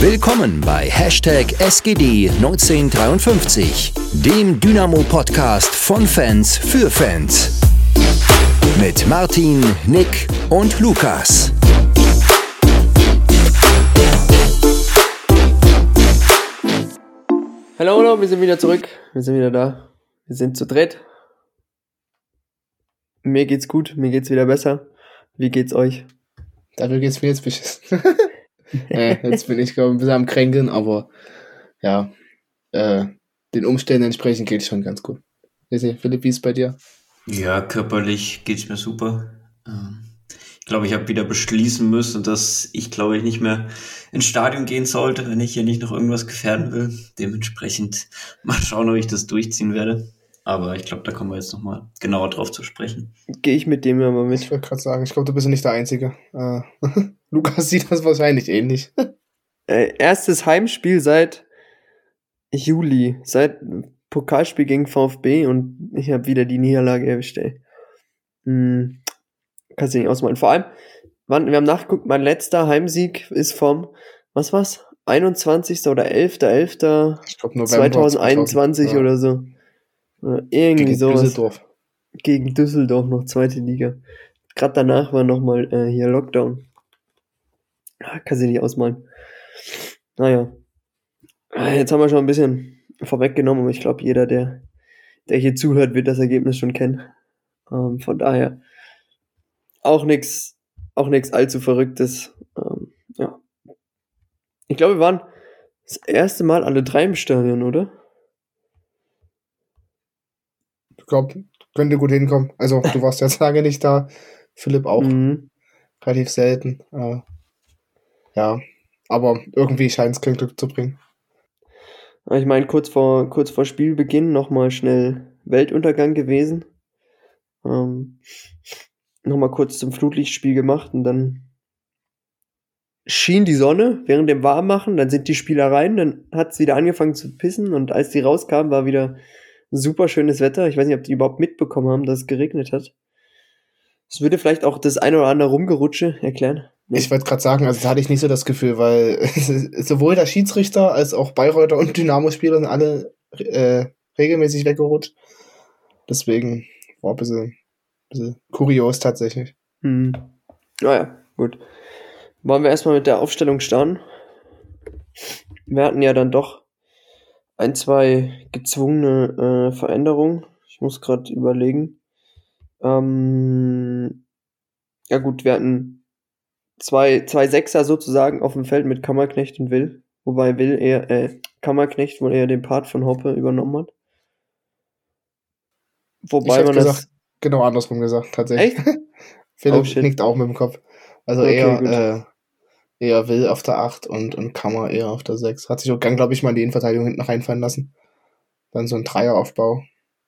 Willkommen bei Hashtag SGD1953, dem Dynamo-Podcast von Fans für Fans. Mit Martin, Nick und Lukas. Hallo, hallo, wir sind wieder zurück. Wir sind wieder da. Wir sind zu dritt. Mir geht's gut, mir geht's wieder besser. Wie geht's euch? Dafür geht's mir jetzt beschissen. äh, jetzt bin ich, glaube ich, ein bisschen am Kränkeln, aber ja, äh, den Umständen entsprechend geht es schon ganz gut. Philipp, wie ist bei dir? Ja, körperlich geht's mir super. Ähm, ich glaube, ich habe wieder beschließen müssen, dass ich, glaube ich, nicht mehr ins Stadion gehen sollte, wenn ich hier nicht noch irgendwas gefährden will. Dementsprechend mal schauen, ob ich das durchziehen werde. Aber ich glaube, da kommen wir jetzt nochmal genauer drauf zu sprechen. Gehe ich mit dem ja mal mit. Ich wollte gerade sagen, ich glaube, du bist ja nicht der Einzige. Äh, Lukas sieht das wahrscheinlich ähnlich. Äh, erstes Heimspiel seit Juli, seit Pokalspiel gegen VfB und ich habe wieder die Niederlage erwischt, ey. Hm, kannst du nicht ausmalen. Vor allem, wann, wir haben nachgeguckt, mein letzter Heimsieg ist vom, was war's? 21. oder 11.11. Ich glaube November 2021 ja. oder so. Oder irgendwie Gegen sowas. Düsseldorf. Gegen Düsseldorf noch zweite Liga. Gerade danach war nochmal äh, hier Lockdown. Ah, Kannst du nicht ausmalen. Naja. Ah, Jetzt haben wir schon ein bisschen vorweggenommen, aber ich glaube, jeder, der, der hier zuhört, wird das Ergebnis schon kennen. Ähm, von daher auch nichts auch nichts allzu Verrücktes. Ähm, ja. Ich glaube, wir waren das erste Mal alle drei im Stadion, oder? Ich glaube, könnte gut hinkommen. Also, du warst jetzt lange nicht da. Philipp auch. Mhm. Relativ selten. Äh, ja. Aber irgendwie scheint es kein Glück zu bringen. Ich meine, kurz vor, kurz vor Spielbeginn nochmal schnell Weltuntergang gewesen. Ähm, nochmal kurz zum Flutlichtspiel gemacht und dann schien die Sonne während dem Warmmachen, dann sind die Spieler rein, dann hat es wieder angefangen zu pissen und als die rauskamen, war wieder super schönes Wetter. Ich weiß nicht, ob die überhaupt mitbekommen haben, dass es geregnet hat. Das würde vielleicht auch das eine oder andere Rumgerutsche erklären. Ich wollte gerade sagen, also da hatte ich nicht so das Gefühl, weil sowohl der Schiedsrichter als auch Bayreuther und Dynamo-Spieler sind alle äh, regelmäßig weggerutscht. Deswegen war ein bisschen, bisschen kurios tatsächlich. Hm. Naja, gut. Wollen wir erstmal mit der Aufstellung starten? Wir hatten ja dann doch ein, zwei gezwungene äh, Veränderungen. Ich muss gerade überlegen. Ähm, ja gut, wir hatten zwei, zwei Sechser sozusagen auf dem Feld mit Kammerknecht und Will. Wobei Will eher, äh, Kammerknecht wohl eher den Part von Hoppe übernommen hat. Wobei man gesagt, das. genau andersrum gesagt, tatsächlich. Echt? Philipp Oh, nickt auch mit dem Kopf. Also Okay, eher, äh, eher Will auf der 8 und, und Kammer eher auf der 6. Hat sich auch gern, glaube ich, mal in die Innenverteidigung hinten reinfallen lassen. Dann so ein Dreieraufbau.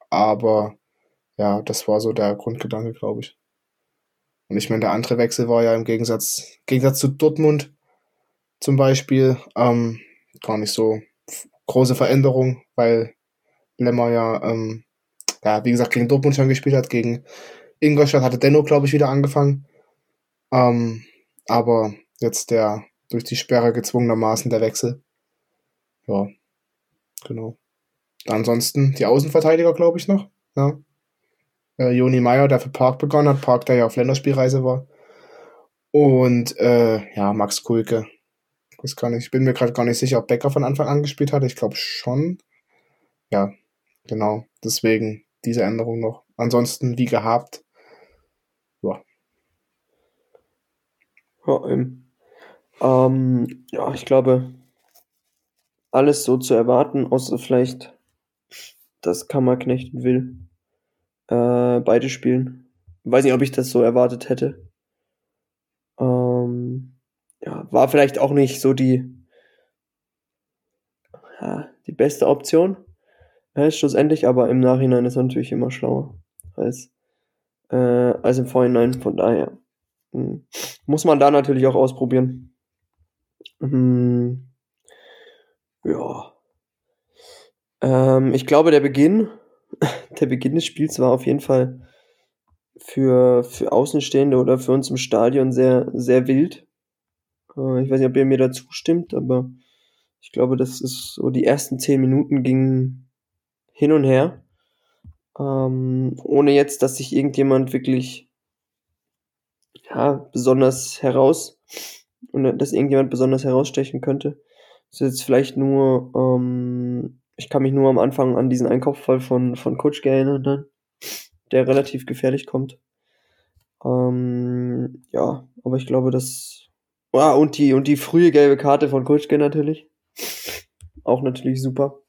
Aber ja, das war so der Grundgedanke, glaube ich. Und ich meine, der andere Wechsel war ja im Gegensatz, Gegensatz zu Dortmund zum Beispiel ähm, gar nicht so große Veränderung, weil Lemmer ja, ähm, ja, wie gesagt, gegen Dortmund schon gespielt hat, gegen Ingolstadt hatte Denno, glaube ich, wieder angefangen. Ähm, aber jetzt der durch die Sperre gezwungenermaßen der Wechsel. Ja, genau. Ansonsten die Außenverteidiger, glaube ich, noch. Ja. Äh, Joni Meyer, der für Park begonnen hat. Park, der ja auf Länderspielreise war. Und äh, ja, Max Kulke. Ich weiß gar nicht, ich bin mir gerade gar nicht sicher, ob Becker von Anfang an gespielt hat. Ich glaube schon. Ja, genau. Deswegen diese Änderung noch. Ansonsten, wie gehabt, Ja, ähm, ähm, ja, ich glaube, alles so zu erwarten, außer vielleicht, dass Kammerknecht Will äh, beide spielen. Weiß nicht, ob ich das so erwartet hätte. Ähm, ja, war vielleicht auch nicht so die, ja, die beste Option. Ja, schlussendlich, aber im Nachhinein ist natürlich immer schlauer als, äh, als im Vorhinein. Von daher hm, muss man da natürlich auch ausprobieren. Hm, ja. Ähm, ich glaube, der Beginn, der Beginn des Spiels war auf jeden Fall für, für Außenstehende oder für uns im Stadion sehr, sehr wild. Äh, ich weiß nicht, ob ihr mir dazu stimmt, aber ich glaube, das ist so, die ersten zehn Minuten gingen hin und her. Ähm, ohne jetzt, dass sich irgendjemand wirklich ja, besonders heraus und dass irgendjemand besonders herausstechen könnte. Das ist jetzt vielleicht nur, ähm, ich kann mich nur am Anfang an diesen Einkaufsfall von, von Coach erinnern, der relativ gefährlich kommt. Ähm, ja, aber ich glaube, dass. Ah, und die, und die frühe gelbe Karte von Kutschke natürlich. Auch natürlich super.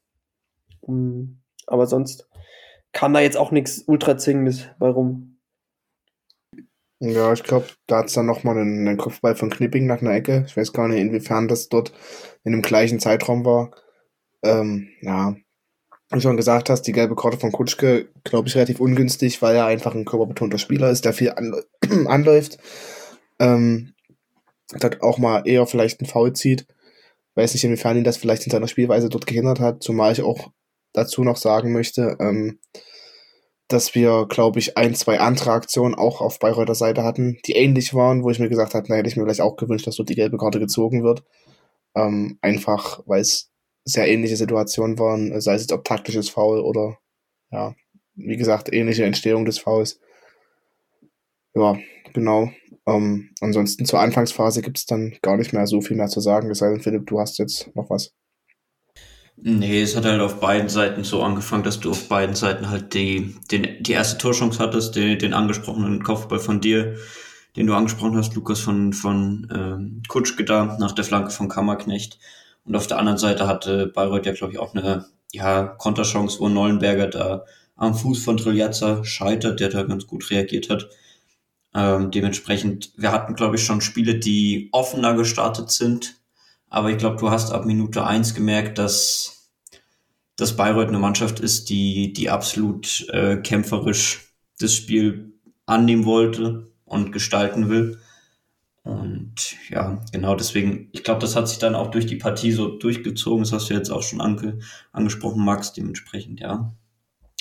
Um, aber sonst kam da jetzt auch nichts ultra zwingendes bei rum. Ja, ich glaube, da hat es dann nochmal einen, einen Kopfball von Knipping nach einer Ecke. Ich weiß gar nicht, inwiefern das dort in dem gleichen Zeitraum war. Ähm, ja, wie schon gesagt hast, die gelbe Karte von Kutschke, glaube ich, relativ ungünstig, weil er einfach ein körperbetonter Spieler ist, der viel anläuft. Ähm, hat auch mal eher vielleicht einen Foul zieht. Weiß nicht, inwiefern ihn das vielleicht in seiner Spielweise dort gehindert hat, zumal ich auch dazu noch sagen möchte, ähm, dass wir, glaube ich, ein, zwei andere Aktionen auch auf Bayreuther Seite hatten, die ähnlich waren, wo ich mir gesagt habe, na, hätte ich mir vielleicht auch gewünscht, dass dort die gelbe Karte gezogen wird. Ähm, einfach, weil es sehr ähnliche Situationen waren, sei es jetzt ob taktisches Foul oder, ja, wie gesagt, ähnliche Entstehung des Fouls. Ja, genau. Ähm, ansonsten zur Anfangsphase gibt es dann gar nicht mehr so viel mehr zu sagen, sei denn, Philipp, du hast jetzt noch was. Nee, es hat halt auf beiden Seiten so angefangen, dass du auf beiden Seiten halt die, den, die erste Torchance hattest, den, den angesprochenen Kopfball von dir, den du angesprochen hast, Lukas, von, von ähm, Kutschke da nach der Flanke von Kammerknecht. Und auf der anderen Seite hatte Bayreuth ja, glaube ich, auch eine ja, Konterchance, wo Nollenberger da am Fuß von Triljazza scheitert, der da ganz gut reagiert hat. Ähm, dementsprechend, wir hatten, glaube ich, schon Spiele, die offener gestartet sind. Aber ich glaube, du hast ab Minute eins gemerkt, dass, dass Bayreuth eine Mannschaft ist, die, die absolut äh, kämpferisch das Spiel annehmen wollte und gestalten will. Und ja, genau deswegen, ich glaube, das hat sich dann auch durch die Partie so durchgezogen. Das hast du jetzt auch schon ange, angesprochen, Max, dementsprechend, ja.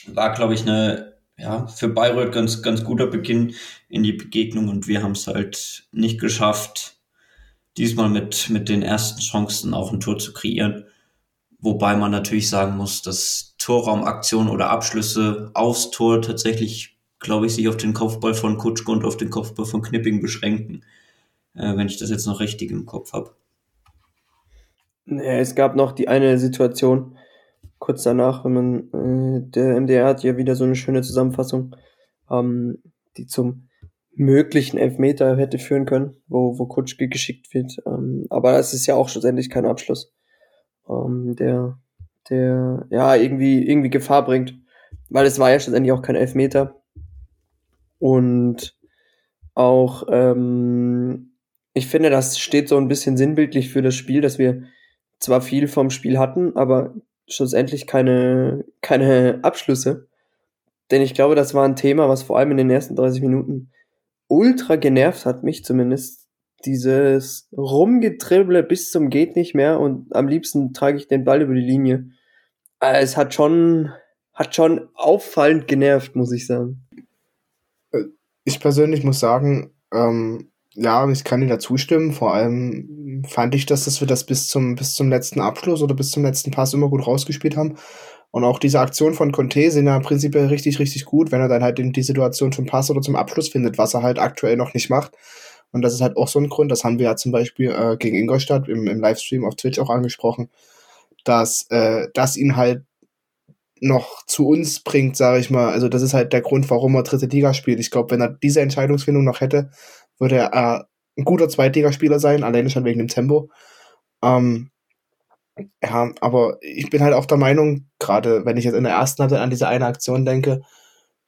War, glaube ich, eine, ja, für Bayreuth ganz, ganz guter Beginn in die Begegnung und wir haben es halt nicht geschafft, diesmal mit, mit den ersten Chancen auch ein Tor zu kreieren. Wobei man natürlich sagen muss, dass Torraumaktionen oder Abschlüsse aufs Tor tatsächlich, glaube ich, sich auf den Kopfball von Kutschke und auf den Kopfball von Knipping beschränken äh, wenn ich das jetzt noch richtig im Kopf habe. Es gab noch die eine Situation, kurz danach, wenn man, äh, der MDR hat ja wieder so eine schöne Zusammenfassung, ähm, die zum möglichen Elfmeter hätte führen können, wo, wo Kutschke geschickt wird. Ähm, aber das ist ja auch schlussendlich kein Abschluss, ähm, der, der ja irgendwie, irgendwie Gefahr bringt. Weil es war ja schlussendlich auch kein Elfmeter. Und auch ähm, ich finde, das steht so ein bisschen sinnbildlich für das Spiel, dass wir zwar viel vom Spiel hatten, aber schlussendlich keine, keine Abschlüsse. Denn ich glaube, das war ein Thema, was vor allem in den ersten 30 Minuten ultra genervt hat, mich zumindest. Dieses Rumgetribble bis zum geht nicht mehr und am liebsten trage ich den Ball über die Linie. Äh, es hat schon, hat schon auffallend genervt, muss ich sagen. Äh, ich persönlich muss sagen, ähm, ja, ich kann dir da zustimmen. Vor allem fand ich, dass, dass wir das bis zum, bis zum letzten Abschluss oder bis zum letzten Pass immer gut rausgespielt haben. Und auch diese Aktion von Conte sind ja prinzipiell richtig, richtig gut, wenn er dann halt in die Situation zum Pass oder zum Abschluss findet, was er halt aktuell noch nicht macht. Und das ist halt auch so ein Grund, das haben wir ja zum Beispiel äh, gegen Ingolstadt im, im Livestream auf Twitch auch angesprochen, dass äh, das ihn halt noch zu uns bringt, sage ich mal. Also das ist halt der Grund, warum er dritte Liga spielt. Ich glaube, wenn er diese Entscheidungsfindung noch hätte, würde er äh, ein guter Zweitligaspieler sein, alleine schon wegen dem Tempo. Ähm, ja, aber ich bin halt auch der Meinung, gerade wenn ich jetzt in der ersten Halbzeit an diese eine Aktion denke,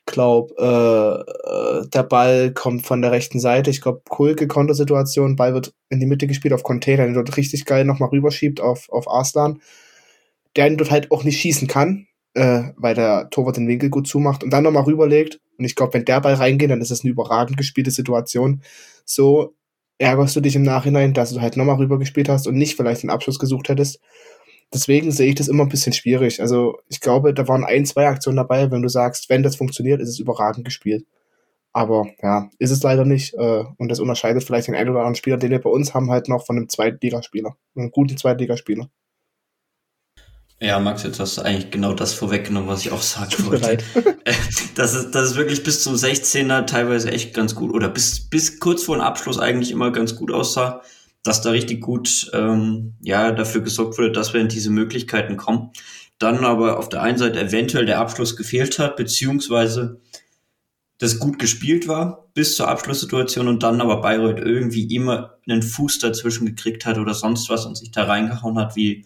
glaube, äh, äh, der Ball kommt von der rechten Seite. Ich glaube, Kulke Kontersituation, Ball wird in die Mitte gespielt auf Container, der dort richtig geil nochmal rüberschiebt auf, auf Arslan, der ihn dort halt auch nicht schießen kann, äh, weil der Torwart den Winkel gut zumacht und dann nochmal rüberlegt. Und ich glaube, wenn der Ball reingeht, dann ist das eine überragend gespielte Situation. So ärgerst du dich im Nachhinein, dass du halt nochmal rübergespielt hast und nicht vielleicht den Abschluss gesucht hättest. Deswegen sehe ich das immer ein bisschen schwierig. Also ich glaube, da waren ein, zwei Aktionen dabei, wenn du sagst, wenn das funktioniert, ist es überragend gespielt. Aber ja, ist es leider nicht. Äh, und das unterscheidet vielleicht den einen oder anderen Spieler, den wir bei uns haben, halt noch von einem Zweitligaspieler. Einem guten Zweitligaspieler. Ja, Max, jetzt hast du eigentlich genau das vorweggenommen, was ich auch sagen wollte. Äh, das ist, das ist wirklich bis zum 16er teilweise echt ganz gut oder bis, bis kurz vor dem Abschluss eigentlich immer ganz gut aussah, dass da richtig gut ähm, ja, dafür gesorgt wurde, dass wir in diese Möglichkeiten kommen. Dann aber auf der einen Seite eventuell der Abschluss gefehlt hat, beziehungsweise das gut gespielt war bis zur Abschlusssituation und dann aber Bayreuth irgendwie immer einen Fuß dazwischen gekriegt hat oder sonst was und sich da reingehauen hat wie,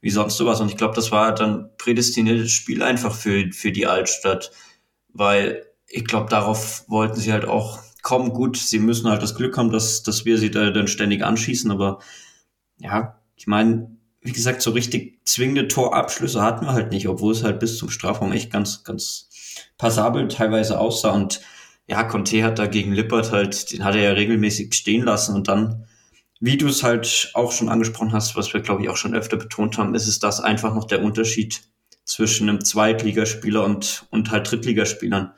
wie sonst sowas. Und ich glaube, das war dann prädestiniertes Spiel einfach für, für die Altstadt, weil ich glaube, darauf wollten sie halt auch kommen. Gut, sie müssen halt das Glück haben, dass, dass wir sie da dann ständig anschießen, aber ja, ich meine, wie gesagt, so richtig zwingende Torabschlüsse hatten wir halt nicht, obwohl es halt bis zum Strafraum echt ganz, ganz passabel teilweise aussah. Und ja, Conte hat da gegen Lippert halt, den hat er ja regelmäßig stehen lassen und dann, wie du es halt auch schon angesprochen hast, was wir glaube ich auch schon öfter betont haben, ist es das einfach noch der Unterschied zwischen einem Zweitligaspieler und, und halt Drittligaspielern.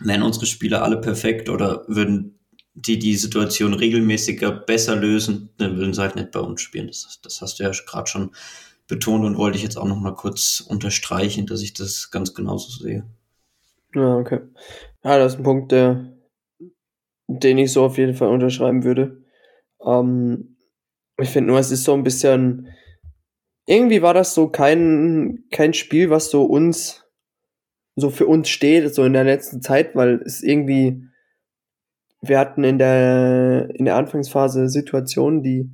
Wären unsere Spieler alle perfekt oder würden die die Situation regelmäßiger besser lösen, dann würden sie halt nicht bei uns spielen. Das, das hast du ja gerade schon betont und wollte ich jetzt auch noch mal kurz unterstreichen, dass ich das ganz genauso sehe. Ja, okay. Ja, das ist ein Punkt, der, den ich so auf jeden Fall unterschreiben würde. Ähm, ich finde nur, es ist so ein bisschen, irgendwie war das so kein, kein Spiel, was so uns, so für uns steht, so in der letzten Zeit, weil es irgendwie, wir hatten in der, in der Anfangsphase Situationen, die,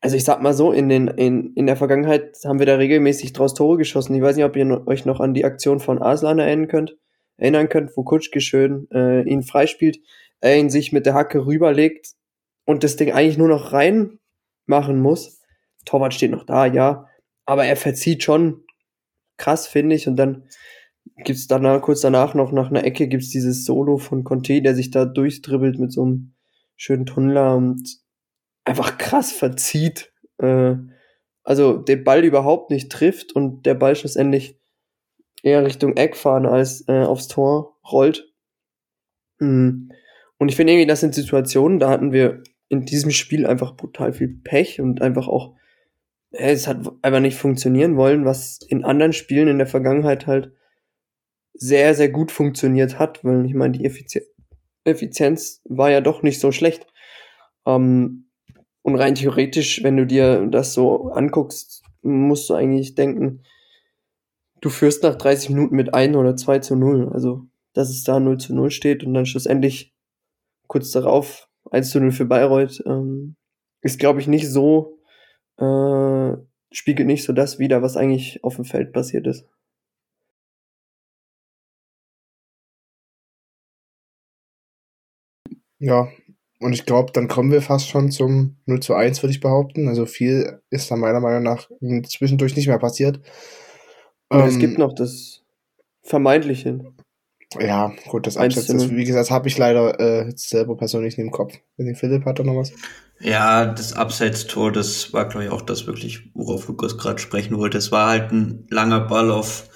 also ich sag mal so, in, den, in, in der Vergangenheit haben wir da regelmäßig draus Tore geschossen. Ich weiß nicht, ob ihr euch noch an die Aktion von Aslan erinnern könnt, erinnern könnt, wo Kutschke schön äh, ihn freispielt, er ihn sich mit der Hacke rüberlegt und das Ding eigentlich nur noch rein machen muss. Torwart steht noch da, ja, aber er verzieht schon krass, finde ich. Und dann gibt's danach, kurz danach noch nach einer Ecke gibt's dieses Solo von Conte, der sich da durchdribbelt mit so einem schönen Tunnler und einfach krass verzieht. Äh, also den Ball überhaupt nicht trifft und der Ball schlussendlich eher Richtung Eck fahren als äh, aufs Tor rollt. Mhm. Und ich finde irgendwie, das sind Situationen, da hatten wir in diesem Spiel einfach brutal viel Pech und einfach auch, äh, es hat einfach nicht funktionieren wollen, was in anderen Spielen in der Vergangenheit halt sehr, sehr gut funktioniert hat, weil ich meine, die Effizienz, Effizienz war ja doch nicht so schlecht. Ähm, und rein theoretisch, wenn du dir das so anguckst, musst du eigentlich denken, du führst nach 30 Minuten mit 1 oder 2 zu 0. Also, dass es da 0 zu 0 steht und dann schlussendlich kurz darauf 1 zu 0 für Bayreuth, ähm, ist, glaube ich, nicht so, äh, spiegelt nicht so das wider, was eigentlich auf dem Feld passiert ist. Ja, und ich glaube, dann kommen wir fast schon zum 0 zu 1, würde ich behaupten. Also viel ist da meiner Meinung nach zwischendurch nicht mehr passiert. Ähm, es gibt noch das Vermeintliche. Ja, gut, das Abseits, das, wie gesagt, habe ich leider äh, selber persönlich nicht im Kopf. Wenn Philipp hat da noch was. Ja, das Abseits-Tor, das war, glaube ich, auch das wirklich, worauf Lukas gerade sprechen wollte. Es war halt ein langer Ball auf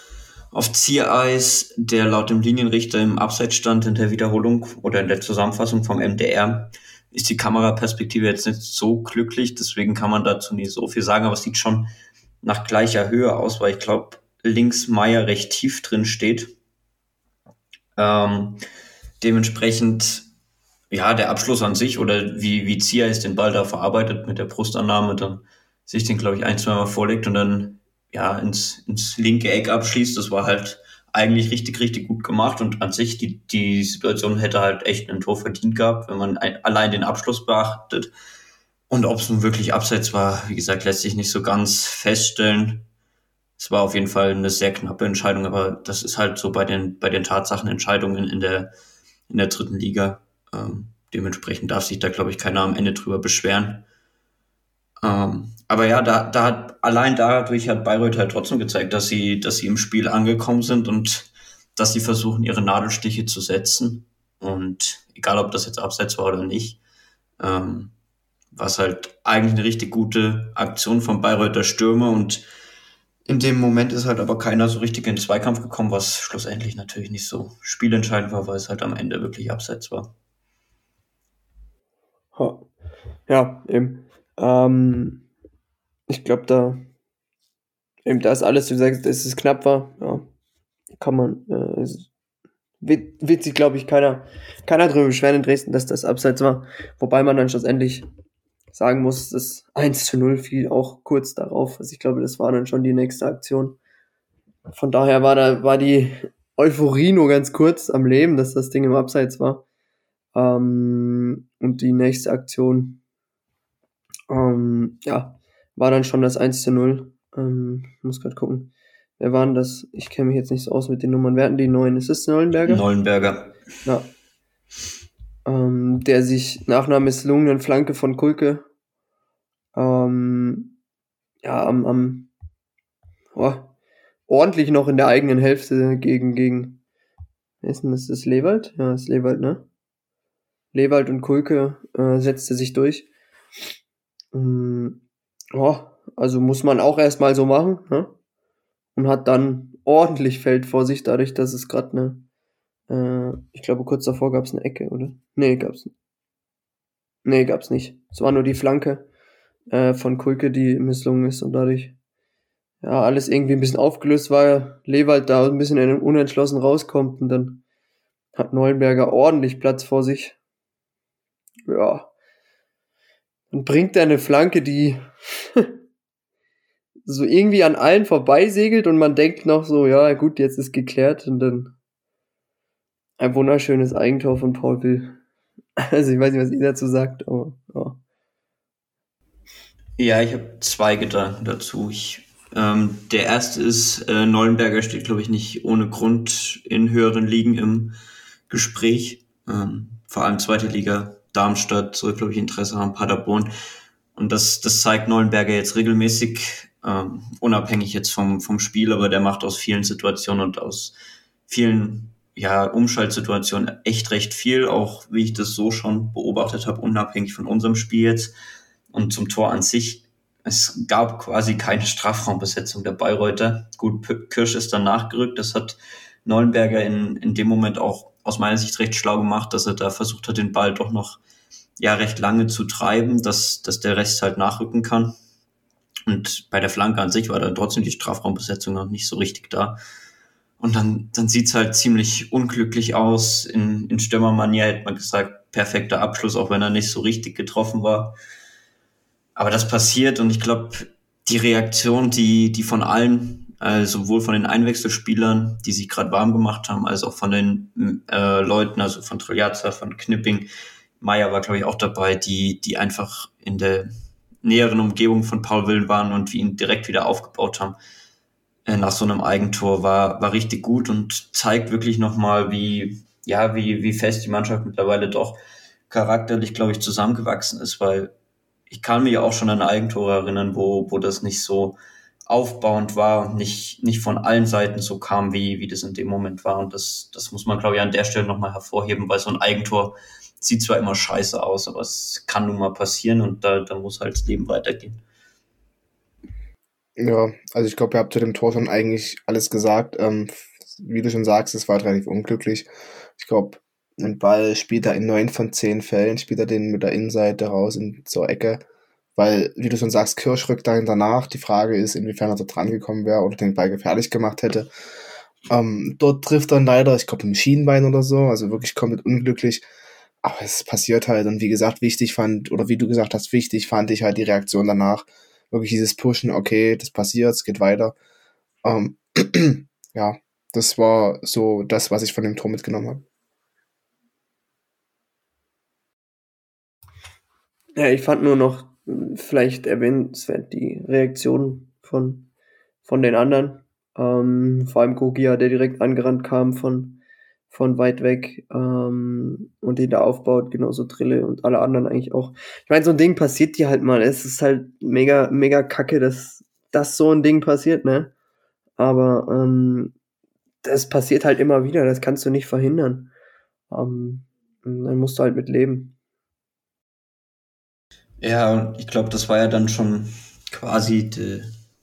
auf Ziereis, der laut dem Linienrichter im Abseits stand in der Wiederholung oder in der Zusammenfassung vom MDR, ist die Kameraperspektive jetzt nicht so glücklich, deswegen kann man dazu nicht so viel sagen, aber es sieht schon nach gleicher Höhe aus, weil ich glaube, links Meier recht tief drin steht. Ähm, dementsprechend, ja, der Abschluss an sich oder wie, wie Ziereis den Ball da verarbeitet mit der Brustannahme, dann sich den, glaube ich, ein, zwei Mal vorlegt und dann ja, ins, ins linke Eck abschließt. Das war halt eigentlich richtig, richtig gut gemacht und an sich die, die Situation hätte halt echt ein Tor verdient gehabt, wenn man ein, allein den Abschluss beachtet. Und ob es nun wirklich abseits war, wie gesagt, lässt sich nicht so ganz feststellen. Es war auf jeden Fall eine sehr knappe Entscheidung, aber das ist halt so bei den, bei den Tatsachenentscheidungen in der, in der dritten Liga. Ähm, dementsprechend darf sich da, glaube ich, keiner am Ende drüber beschweren. Ähm, aber ja, da, da hat, allein dadurch hat Bayreuth halt trotzdem gezeigt, dass sie, dass sie im Spiel angekommen sind und dass sie versuchen, ihre Nadelstiche zu setzen. Und egal, ob das jetzt abseits war oder nicht, ähm, war es halt eigentlich eine richtig gute Aktion von Bayreuther Stürmer und in dem Moment ist halt aber keiner so richtig in den Zweikampf gekommen, was schlussendlich natürlich nicht so spielentscheidend war, weil es halt am Ende wirklich abseits war. Ja, eben. Ähm, ich glaube, da eben da ist alles, wie gesagt, dass es knapp war, ja, kann man, äh, wird, wird sich, glaube ich, keiner, keiner drüber beschweren in Dresden, dass das abseits war. Wobei man dann schlussendlich sagen muss, das 1 zu 0 fiel auch kurz darauf. Also ich glaube, das war dann schon die nächste Aktion. Von daher war da, war die Euphorie nur ganz kurz am Leben, dass das Ding im Abseits war. Ähm, und die nächste Aktion, ähm, ja, war dann schon das 1 zu 0. Ähm, muss gerade gucken. Wer waren das? Ich kenne mich jetzt nicht so aus mit den Nummern. Wer hatten die neuen? Ist es Neuenberger? Neuenberger. Ja. Ähm, der sich nach einer misslungenen Flanke von Kulke ähm, ja, am, am oh, ordentlich noch in der eigenen Hälfte gegen, gegen wer ist denn das? Ist Lewald? Ja, ist Lewald, ne? Lewald und Kulke äh, setzte sich durch. Ähm, oh, also muss man auch erstmal so machen, ne? und hat dann ordentlich Feld vor sich, dadurch, dass es gerade eine, äh, ich glaube, kurz davor gab es eine Ecke, oder? Nee, gab's. Nee, gab's nicht. Es war nur die Flanke äh, von Kulke, die misslungen ist und dadurch ja alles irgendwie ein bisschen aufgelöst war. Lewald da ein bisschen unentschlossen rauskommt und dann hat Neuenberger ordentlich Platz vor sich. Ja. Und bringt eine Flanke, die so irgendwie an allen vorbeisegelt und man denkt noch so, ja gut, jetzt ist geklärt und dann ein wunderschönes Eigentor von Paul Will. Also ich weiß nicht, was ihr dazu sagt, aber ja. Ja, ich habe zwei Gedanken dazu. Ich, ähm, der erste ist, äh, Neuenberger steht, glaube ich, nicht ohne Grund in höheren Ligen im Gespräch. Ähm, vor allem zweite Liga, Darmstadt soll, glaube ich, Interesse haben, Paderborn. Und das, das zeigt Neuenberger jetzt regelmäßig ähm, unabhängig jetzt vom, vom Spiel, aber der macht aus vielen Situationen und aus vielen ja, Umschaltsituationen echt recht viel, auch wie ich das so schon beobachtet habe, unabhängig von unserem Spiel jetzt. Und zum Tor an sich, es gab quasi keine Strafraumbesetzung der Bayreuther. Gut, Kirsch ist dann nachgerückt, das hat Neuenberger in, in dem Moment auch aus meiner Sicht recht schlau gemacht, dass er da versucht hat, den Ball doch noch ja recht lange zu treiben, dass, dass der Rest halt nachrücken kann. Und bei der Flanke an sich war dann trotzdem die Strafraumbesetzung noch nicht so richtig da. Und dann, dann sieht's halt ziemlich unglücklich aus. In, in Stürmermanier hätte man gesagt, perfekter Abschluss, auch wenn er nicht so richtig getroffen war. Aber das passiert und ich glaube, die Reaktion, die, die von allen, also sowohl von den Einwechselspielern, die sich gerade warm gemacht haben, als auch von den äh, Leuten, also von Triljazza, von Knipping, Meier war, glaube ich, auch dabei, die, die einfach in der näheren Umgebung von Paul Willen waren und wir ihn direkt wieder aufgebaut haben äh, nach so einem Eigentor war, war richtig gut und zeigt wirklich nochmal, wie, ja, wie, wie fest die Mannschaft mittlerweile doch charakterlich, glaube ich, zusammengewachsen ist, weil ich kann mich auch schon an Eigentore erinnern, wo, wo das nicht so aufbauend war und nicht, nicht von allen Seiten so kam, wie, wie das in dem Moment war. Und das, das muss man, glaube ich, an der Stelle nochmal hervorheben, weil so ein Eigentor sieht zwar immer scheiße aus, aber es kann nun mal passieren und da, da muss halt das Leben weitergehen. Ja, also ich glaube, ihr habt zu dem Tor schon eigentlich alles gesagt. Ähm, wie du schon sagst, es war relativ unglücklich. Ich glaube, ein Ball spielt er in neun von zehn Fällen, spielt er den mit der Innenseite raus in zur Ecke. Weil, wie du schon sagst, Kirsch rückt dahin danach. Die Frage ist, inwiefern er da dran gekommen wäre oder den Ball gefährlich gemacht hätte. Ähm, dort trifft er leider, ich glaube, im Schienbein oder so, also wirklich komplett unglücklich aber es passiert halt. Und wie gesagt, wichtig fand, oder wie du gesagt hast, wichtig fand ich halt die Reaktion danach. Wirklich dieses Pushen, okay, das passiert, es geht weiter. Ähm, ja, das war so das, was ich von dem Tor mitgenommen habe. Ja, ich fand nur noch hm, vielleicht erwähnenswert die Reaktion von, von den anderen. Ähm, vor allem Gogia, der direkt angerannt kam von, von weit weg ähm, und den da aufbaut, genauso Drille und alle anderen eigentlich auch. Ich meine, so ein Ding passiert dir halt mal. Es ist halt mega, mega kacke, dass, dass so ein Ding passiert, ne? Aber ähm, das passiert halt immer wieder, das kannst du nicht verhindern. Ähm, dann musst du halt mit leben. Ja, und ich glaube, das war ja dann schon quasi die,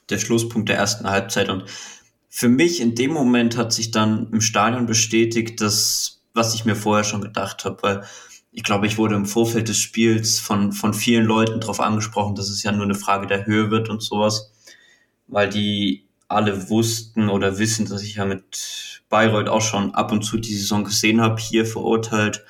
der Schlusspunkt der ersten Halbzeit. Und für mich in dem Moment hat sich dann im Stadion bestätigt, dass, was ich mir vorher schon gedacht habe, weil ich glaube, ich wurde im Vorfeld des Spiels von, von vielen Leuten darauf angesprochen, dass es ja nur eine Frage der Höhe wird und sowas, weil die alle wussten oder wissen, dass ich ja mit Bayreuth auch schon ab und zu die Saison gesehen habe, hier verurteilt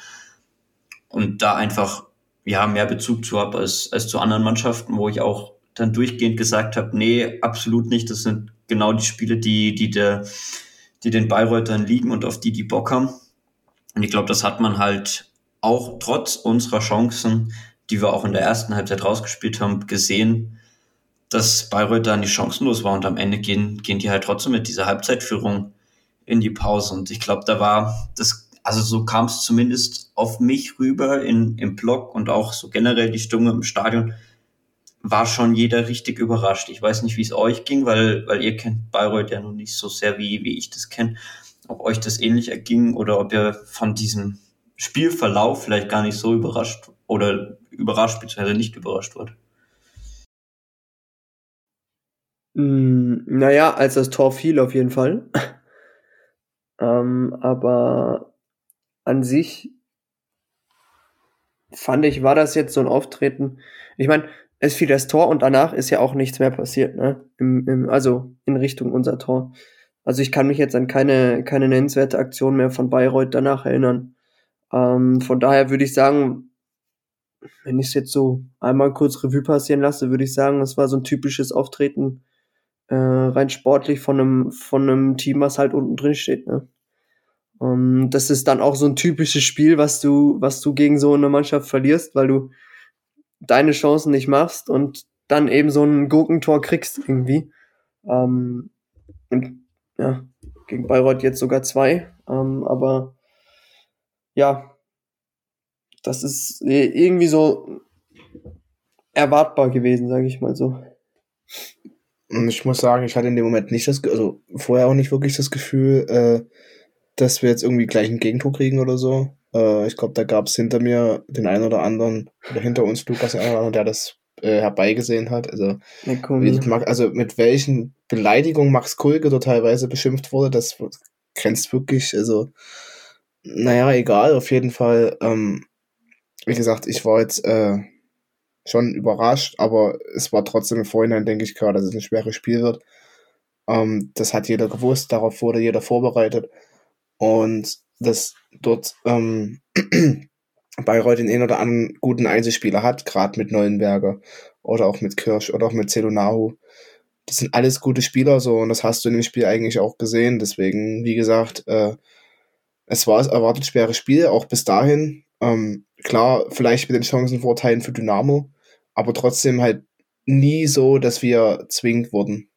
und da einfach ja mehr Bezug zu habe als, als zu anderen Mannschaften, wo ich auch dann durchgehend gesagt habe, nee, absolut nicht, das sind genau die Spiele, die, die der, die den Bayreutern liegen und auf die die Bock haben. Und ich glaube, das hat man halt auch trotz unserer Chancen, die wir auch in der ersten Halbzeit rausgespielt haben, gesehen, dass Bayreuth da nicht chancenlos war und am Ende gehen, gehen die halt trotzdem mit dieser Halbzeitführung in die Pause. Und ich glaube, da war das, also so kam es zumindest auf mich rüber in, im Blog und auch so generell die Stimme im Stadion, war schon jeder richtig überrascht. Ich weiß nicht, wie es euch ging, weil, weil ihr kennt Bayreuth ja noch nicht so sehr, wie, wie ich das kenne. Ob euch das ähnlich erging oder ob ihr von diesem Spielverlauf vielleicht gar nicht so überrascht oder überrascht bzw. nicht überrascht wird. Mm, naja, als das Tor fiel auf jeden Fall. ähm, aber an sich fand ich, war das jetzt so ein Auftreten. Ich meine, es fiel das Tor und danach ist ja auch nichts mehr passiert, ne? Im, im, also in Richtung unser Tor. Also ich kann mich jetzt an keine, keine nennenswerte Aktion mehr von Bayreuth danach erinnern. Ähm, von daher würde ich sagen, wenn ich es jetzt so einmal kurz Revue passieren lasse, würde ich sagen, es war so ein typisches Auftreten äh, rein sportlich von einem, von einem Team, was halt unten drin steht. Ne? Um, das ist dann auch so ein typisches Spiel, was du, was du gegen so eine Mannschaft verlierst, weil du deine Chancen nicht machst und dann eben so ein Gurkentor kriegst irgendwie. Ähm, und, ja, gegen Bayreuth jetzt sogar zwei. Ähm, aber ja, das ist irgendwie so erwartbar gewesen, sage ich mal so. Ich muss sagen, ich hatte in dem Moment nicht das, also vorher auch nicht wirklich das Gefühl, äh, dass wir jetzt irgendwie gleich ein Gegentor kriegen oder so. Äh, ich glaube, da gab es hinter mir den einen oder anderen, oder hinter uns Lukas, den einen oder anderen, der das äh, herbeigesehen hat. Also, ja, also mit welchen Beleidigungen Max Kulke so teilweise beschimpft wurde, das grenzt wirklich, also naja, egal, auf jeden Fall. Ähm, wie gesagt, ich war jetzt äh, schon überrascht, aber es war trotzdem im Vorhinein, denke ich gerade, dass es ein schweres Spiel wird. Ähm, das hat jeder gewusst, darauf wurde jeder vorbereitet. Und dass dort ähm, Bayreuth den einen oder anderen guten Einzelspieler hat, gerade mit Neuenberger oder auch mit Kirsch oder auch mit Celunahu. Das sind alles gute Spieler so und das hast du in dem Spiel eigentlich auch gesehen. Deswegen, wie gesagt, äh, es war das erwartet schweres Spiel, auch bis dahin. Ähm, klar, vielleicht mit den Chancenvorteilen für Dynamo, aber trotzdem halt nie so, dass wir zwingend wurden.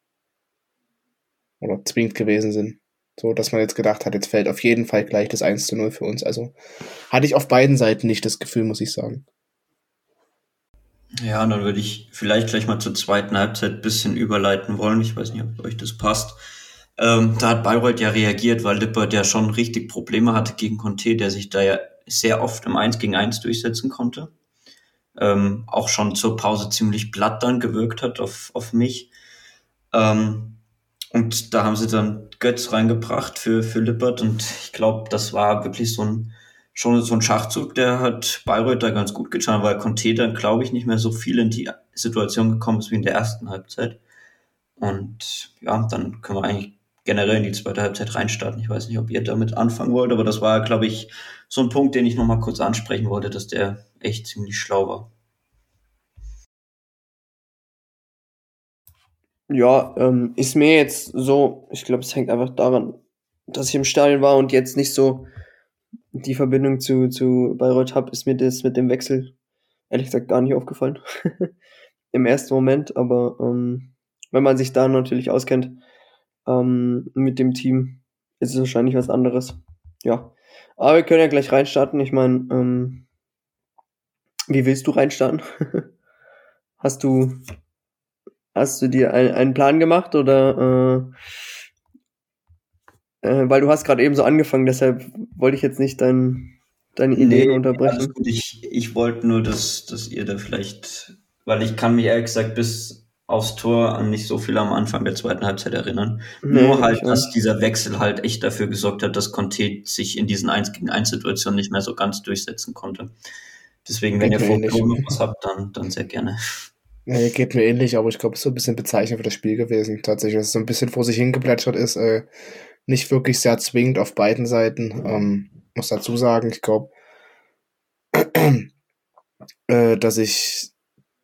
Oder zwingend gewesen sind. So, dass man jetzt gedacht hat, jetzt fällt auf jeden Fall gleich das 1 zu 0 für uns. Also hatte ich auf beiden Seiten nicht das Gefühl, muss ich sagen. Ja, dann würde ich vielleicht gleich mal zur zweiten Halbzeit ein bisschen überleiten wollen. Ich weiß nicht, ob euch das passt. Ähm, da hat Bayreuth ja reagiert, weil Lippert ja schon richtig Probleme hatte gegen Conte, der sich da ja sehr oft im 1 gegen 1 durchsetzen konnte. Ähm, auch schon zur Pause ziemlich platt dann gewirkt hat auf, auf mich. Ähm, und da haben sie dann Götz reingebracht für, für Lippert und ich glaube, das war wirklich so ein, schon so ein Schachzug, der hat Bayreuth da ganz gut getan, weil Conte dann, glaube ich, nicht mehr so viel in die Situation gekommen ist wie in der ersten Halbzeit. Und ja, dann können wir eigentlich generell in die zweite Halbzeit reinstarten. Ich weiß nicht, ob ihr damit anfangen wollt, aber das war, glaube ich, so ein Punkt, den ich nochmal kurz ansprechen wollte, dass der echt ziemlich schlau war. Ja, ähm, ist mir jetzt so, ich glaube, es hängt einfach daran, dass ich im Stadion war und jetzt nicht so die Verbindung zu, zu Bayreuth habe, ist mir das mit dem Wechsel ehrlich gesagt gar nicht aufgefallen. Im ersten Moment, aber ähm, wenn man sich da natürlich auskennt ähm, mit dem Team, ist es wahrscheinlich was anderes. Ja. Aber wir können ja gleich reinstarten. Ich meine, ähm, wie willst du reinstarten? Hast du Hast du dir ein, einen Plan gemacht oder äh, äh, weil du hast gerade eben so angefangen, deshalb wollte ich jetzt nicht dein, deine Ideen nee, unterbrechen. Ich, ich wollte nur, dass, dass ihr da vielleicht, weil ich kann mich ehrlich gesagt bis aufs Tor an nicht so viel am Anfang der zweiten Halbzeit erinnern. Nee, Nur halt, dass dieser Wechsel halt echt dafür gesorgt hat, dass Conte sich in diesen 1 gegen 1 Situationen nicht mehr so ganz durchsetzen konnte. Deswegen, wenn ihr vor ähnlich. noch was habt, dann, dann sehr gerne. Nee, geht mir ähnlich, aber ich glaube, es ist so ein bisschen bezeichnend für das Spiel gewesen. Tatsächlich, dass es so ein bisschen vor sich hingeplätschert ist. Äh, nicht wirklich sehr zwingend auf beiden Seiten. Ähm, muss dazu sagen, ich glaube, äh, dass ich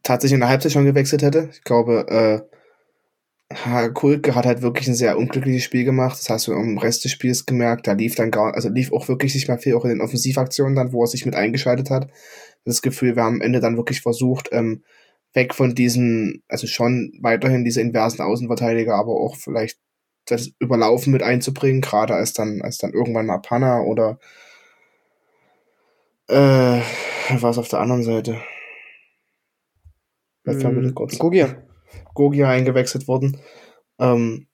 tatsächlich in der Halbzeit schon gewechselt hätte. Ich glaube, äh, Kulke hat halt wirklich ein sehr unglückliches Spiel gemacht. Das hast du im Rest des Spiels gemerkt. Da lief dann gar, also lief auch wirklich nicht mehr viel, auch in den Offensivaktionen dann, wo er sich mit eingeschaltet hat. Das Gefühl, wir haben am Ende dann wirklich versucht, ähm, weg von diesen, also schon weiterhin diese inversen Außenverteidiger, aber auch vielleicht das Überlaufen mit einzubringen, gerade als dann, als dann irgendwann mal Panna oder äh, war es auf der anderen Seite? Kurz. Gogia. Gogia eingewechselt worden. Ähm,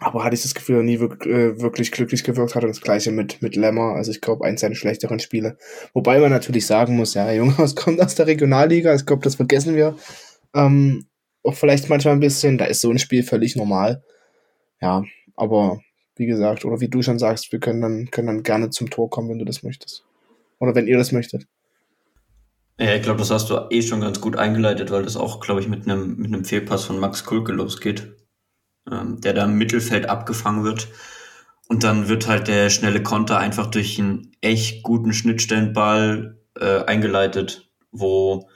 aber hatte ich das Gefühl, er nie äh, wirklich glücklich gewirkt hat. Und das gleiche mit, mit Lemmer. Also ich glaube, eins seiner schlechteren Spiele. Wobei man natürlich sagen muss, ja, Junge, kommt aus der Regionalliga. Ich glaube, das vergessen wir. Ähm, auch vielleicht manchmal ein bisschen. Da ist so ein Spiel völlig normal. Ja, aber wie gesagt, oder wie du schon sagst, wir können dann, können dann gerne zum Tor kommen, wenn du das möchtest. Oder wenn ihr das möchtet. Ja, ich glaube, das hast du eh schon ganz gut eingeleitet, weil das auch, glaube ich, mit einem mit einem Fehlpass von Max Kulke losgeht, ähm, der da im Mittelfeld abgefangen wird. Und dann wird halt der schnelle Konter einfach durch einen echt guten Schnittstellenball äh, eingeleitet, wo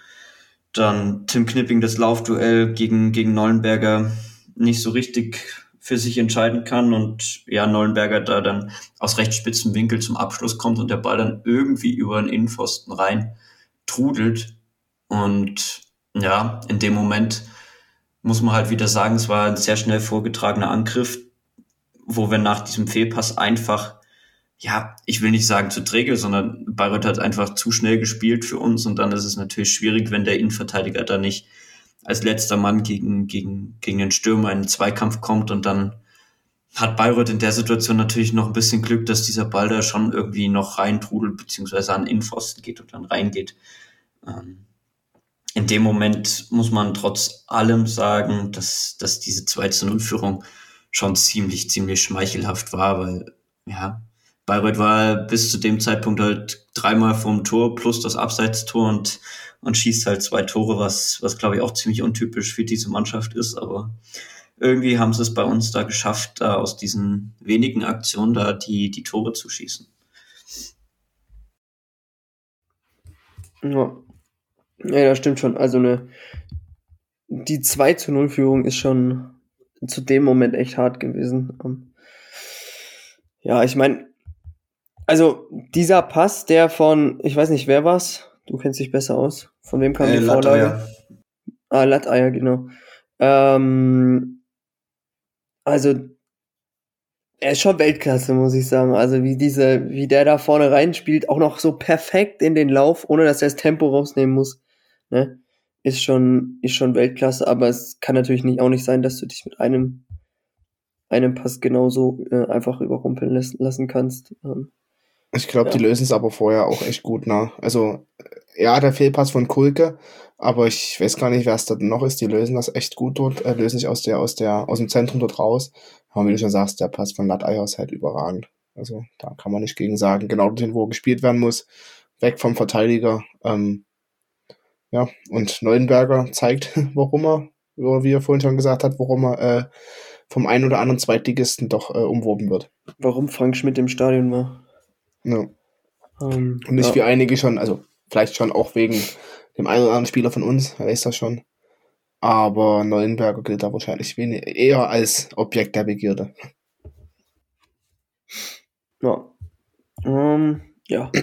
dann Tim Knipping das Laufduell gegen, gegen Nollenberger nicht so richtig für sich entscheiden kann und ja, Nollenberger da dann aus recht spitzen Winkel zum Abschluss kommt und der Ball dann irgendwie über den Innenpfosten rein trudelt. Und ja, in dem Moment muss man halt wieder sagen, es war ein sehr schnell vorgetragener Angriff, wo wir nach diesem Fehlpass einfach, ja, ich will nicht sagen zu träge, sondern Bayreuth hat einfach zu schnell gespielt für uns und dann ist es natürlich schwierig, wenn der Innenverteidiger da nicht als letzter Mann gegen, gegen, gegen den Stürmer in den Zweikampf kommt und dann hat Bayreuth in der Situation natürlich noch ein bisschen Glück, dass dieser Ball da schon irgendwie noch reintrudelt, beziehungsweise an Innenpfosten geht und dann reingeht. Ähm, in dem Moment muss man trotz allem sagen, dass, dass diese 2 zu 0 Führung schon ziemlich, ziemlich schmeichelhaft war, weil, ja, Bayreuth war bis zu dem Zeitpunkt halt dreimal vorm Tor plus das Abseitstor und, und schießt halt zwei Tore, was, was glaube ich auch ziemlich untypisch für diese Mannschaft ist, aber irgendwie haben sie es bei uns da geschafft, da aus diesen wenigen Aktionen da die, die Tore zu schießen. Ja. Ja, das stimmt schon. Also eine, die 2 zu 0 Führung ist schon zu dem Moment echt hart gewesen. Ähm, Ja, ich meine, also dieser Pass, der von, ich weiß nicht, wer war's? Du kennst dich besser aus. Von wem kam Äh, die Vorlage? Latteier. Ah, Latteier, genau. Ähm, also, er ist schon Weltklasse, muss ich sagen. Also, wie diese, wie der da vorne reinspielt, auch noch so perfekt in den Lauf, ohne dass er das Tempo rausnehmen muss, ne? Ist schon, ist schon Weltklasse, aber es kann natürlich nicht, auch nicht sein, dass du dich mit einem, einem Pass genauso äh, einfach überrumpeln lassen, lassen kannst. Ähm, Ich glaube, Ja. die lösen es aber vorher auch echt gut nach. Also, ja, der Fehlpass von Kulke, aber ich weiß gar nicht, wer es da noch ist. Die lösen das echt gut dort, äh, lösen sich aus der, aus der, aus dem Zentrum dort raus. Aber wie du schon sagst, der Pass von Latteier ist halt überragend. Also, da kann man nicht gegen sagen. Genau dorthin, wo gespielt werden muss. Weg vom Verteidiger. Ähm, ja, und Neuenberger zeigt, warum er, wie er vorhin schon gesagt hat, warum er äh, vom einen oder anderen Zweitligisten doch äh, umworben wird. warum Frank Schmidt im Stadion war. Ja. Ähm, Und nicht ja. wie einige schon, also vielleicht schon auch wegen dem einen oder anderen Spieler von uns, wer weiß das schon. Aber Neuenberger gilt da wahrscheinlich wenig, eher als Objekt der Begierde. Ja. Ähm, ja.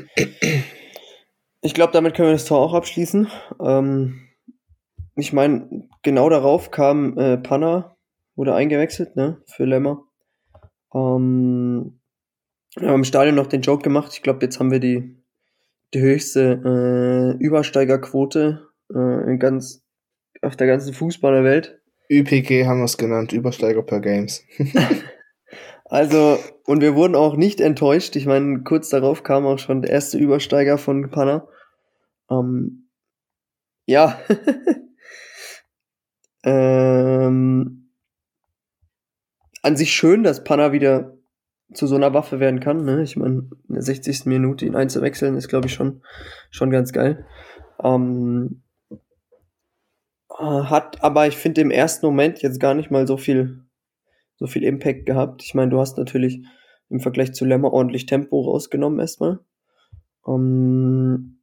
Ich glaube, damit können wir das Tor auch abschließen. Ähm, ich meine, genau darauf kam äh, Panna, wurde eingewechselt, ne, für Lemmer. Ähm, wir haben im Stadion noch den Joke gemacht. Ich glaube, jetzt haben wir die, die höchste äh, Übersteigerquote äh, in ganz, auf der ganzen Fußballerwelt. ÜPG haben wir es genannt, Übersteiger per Games. Also, und wir wurden auch nicht enttäuscht. Ich meine, kurz darauf kam auch schon der erste Übersteiger von Panna. Ähm, ja. Ähm, an sich schön, dass Panna wieder zu so einer Waffe werden kann. Ne? Ich meine, in der 60. Minute ihn einzuwechseln, ist, glaube ich, schon, schon ganz geil. Ähm, äh, hat aber, ich finde, im ersten Moment jetzt gar nicht mal so viel, so viel Impact gehabt. Ich meine, du hast natürlich im Vergleich zu Lemmer ordentlich Tempo rausgenommen erstmal. Ähm,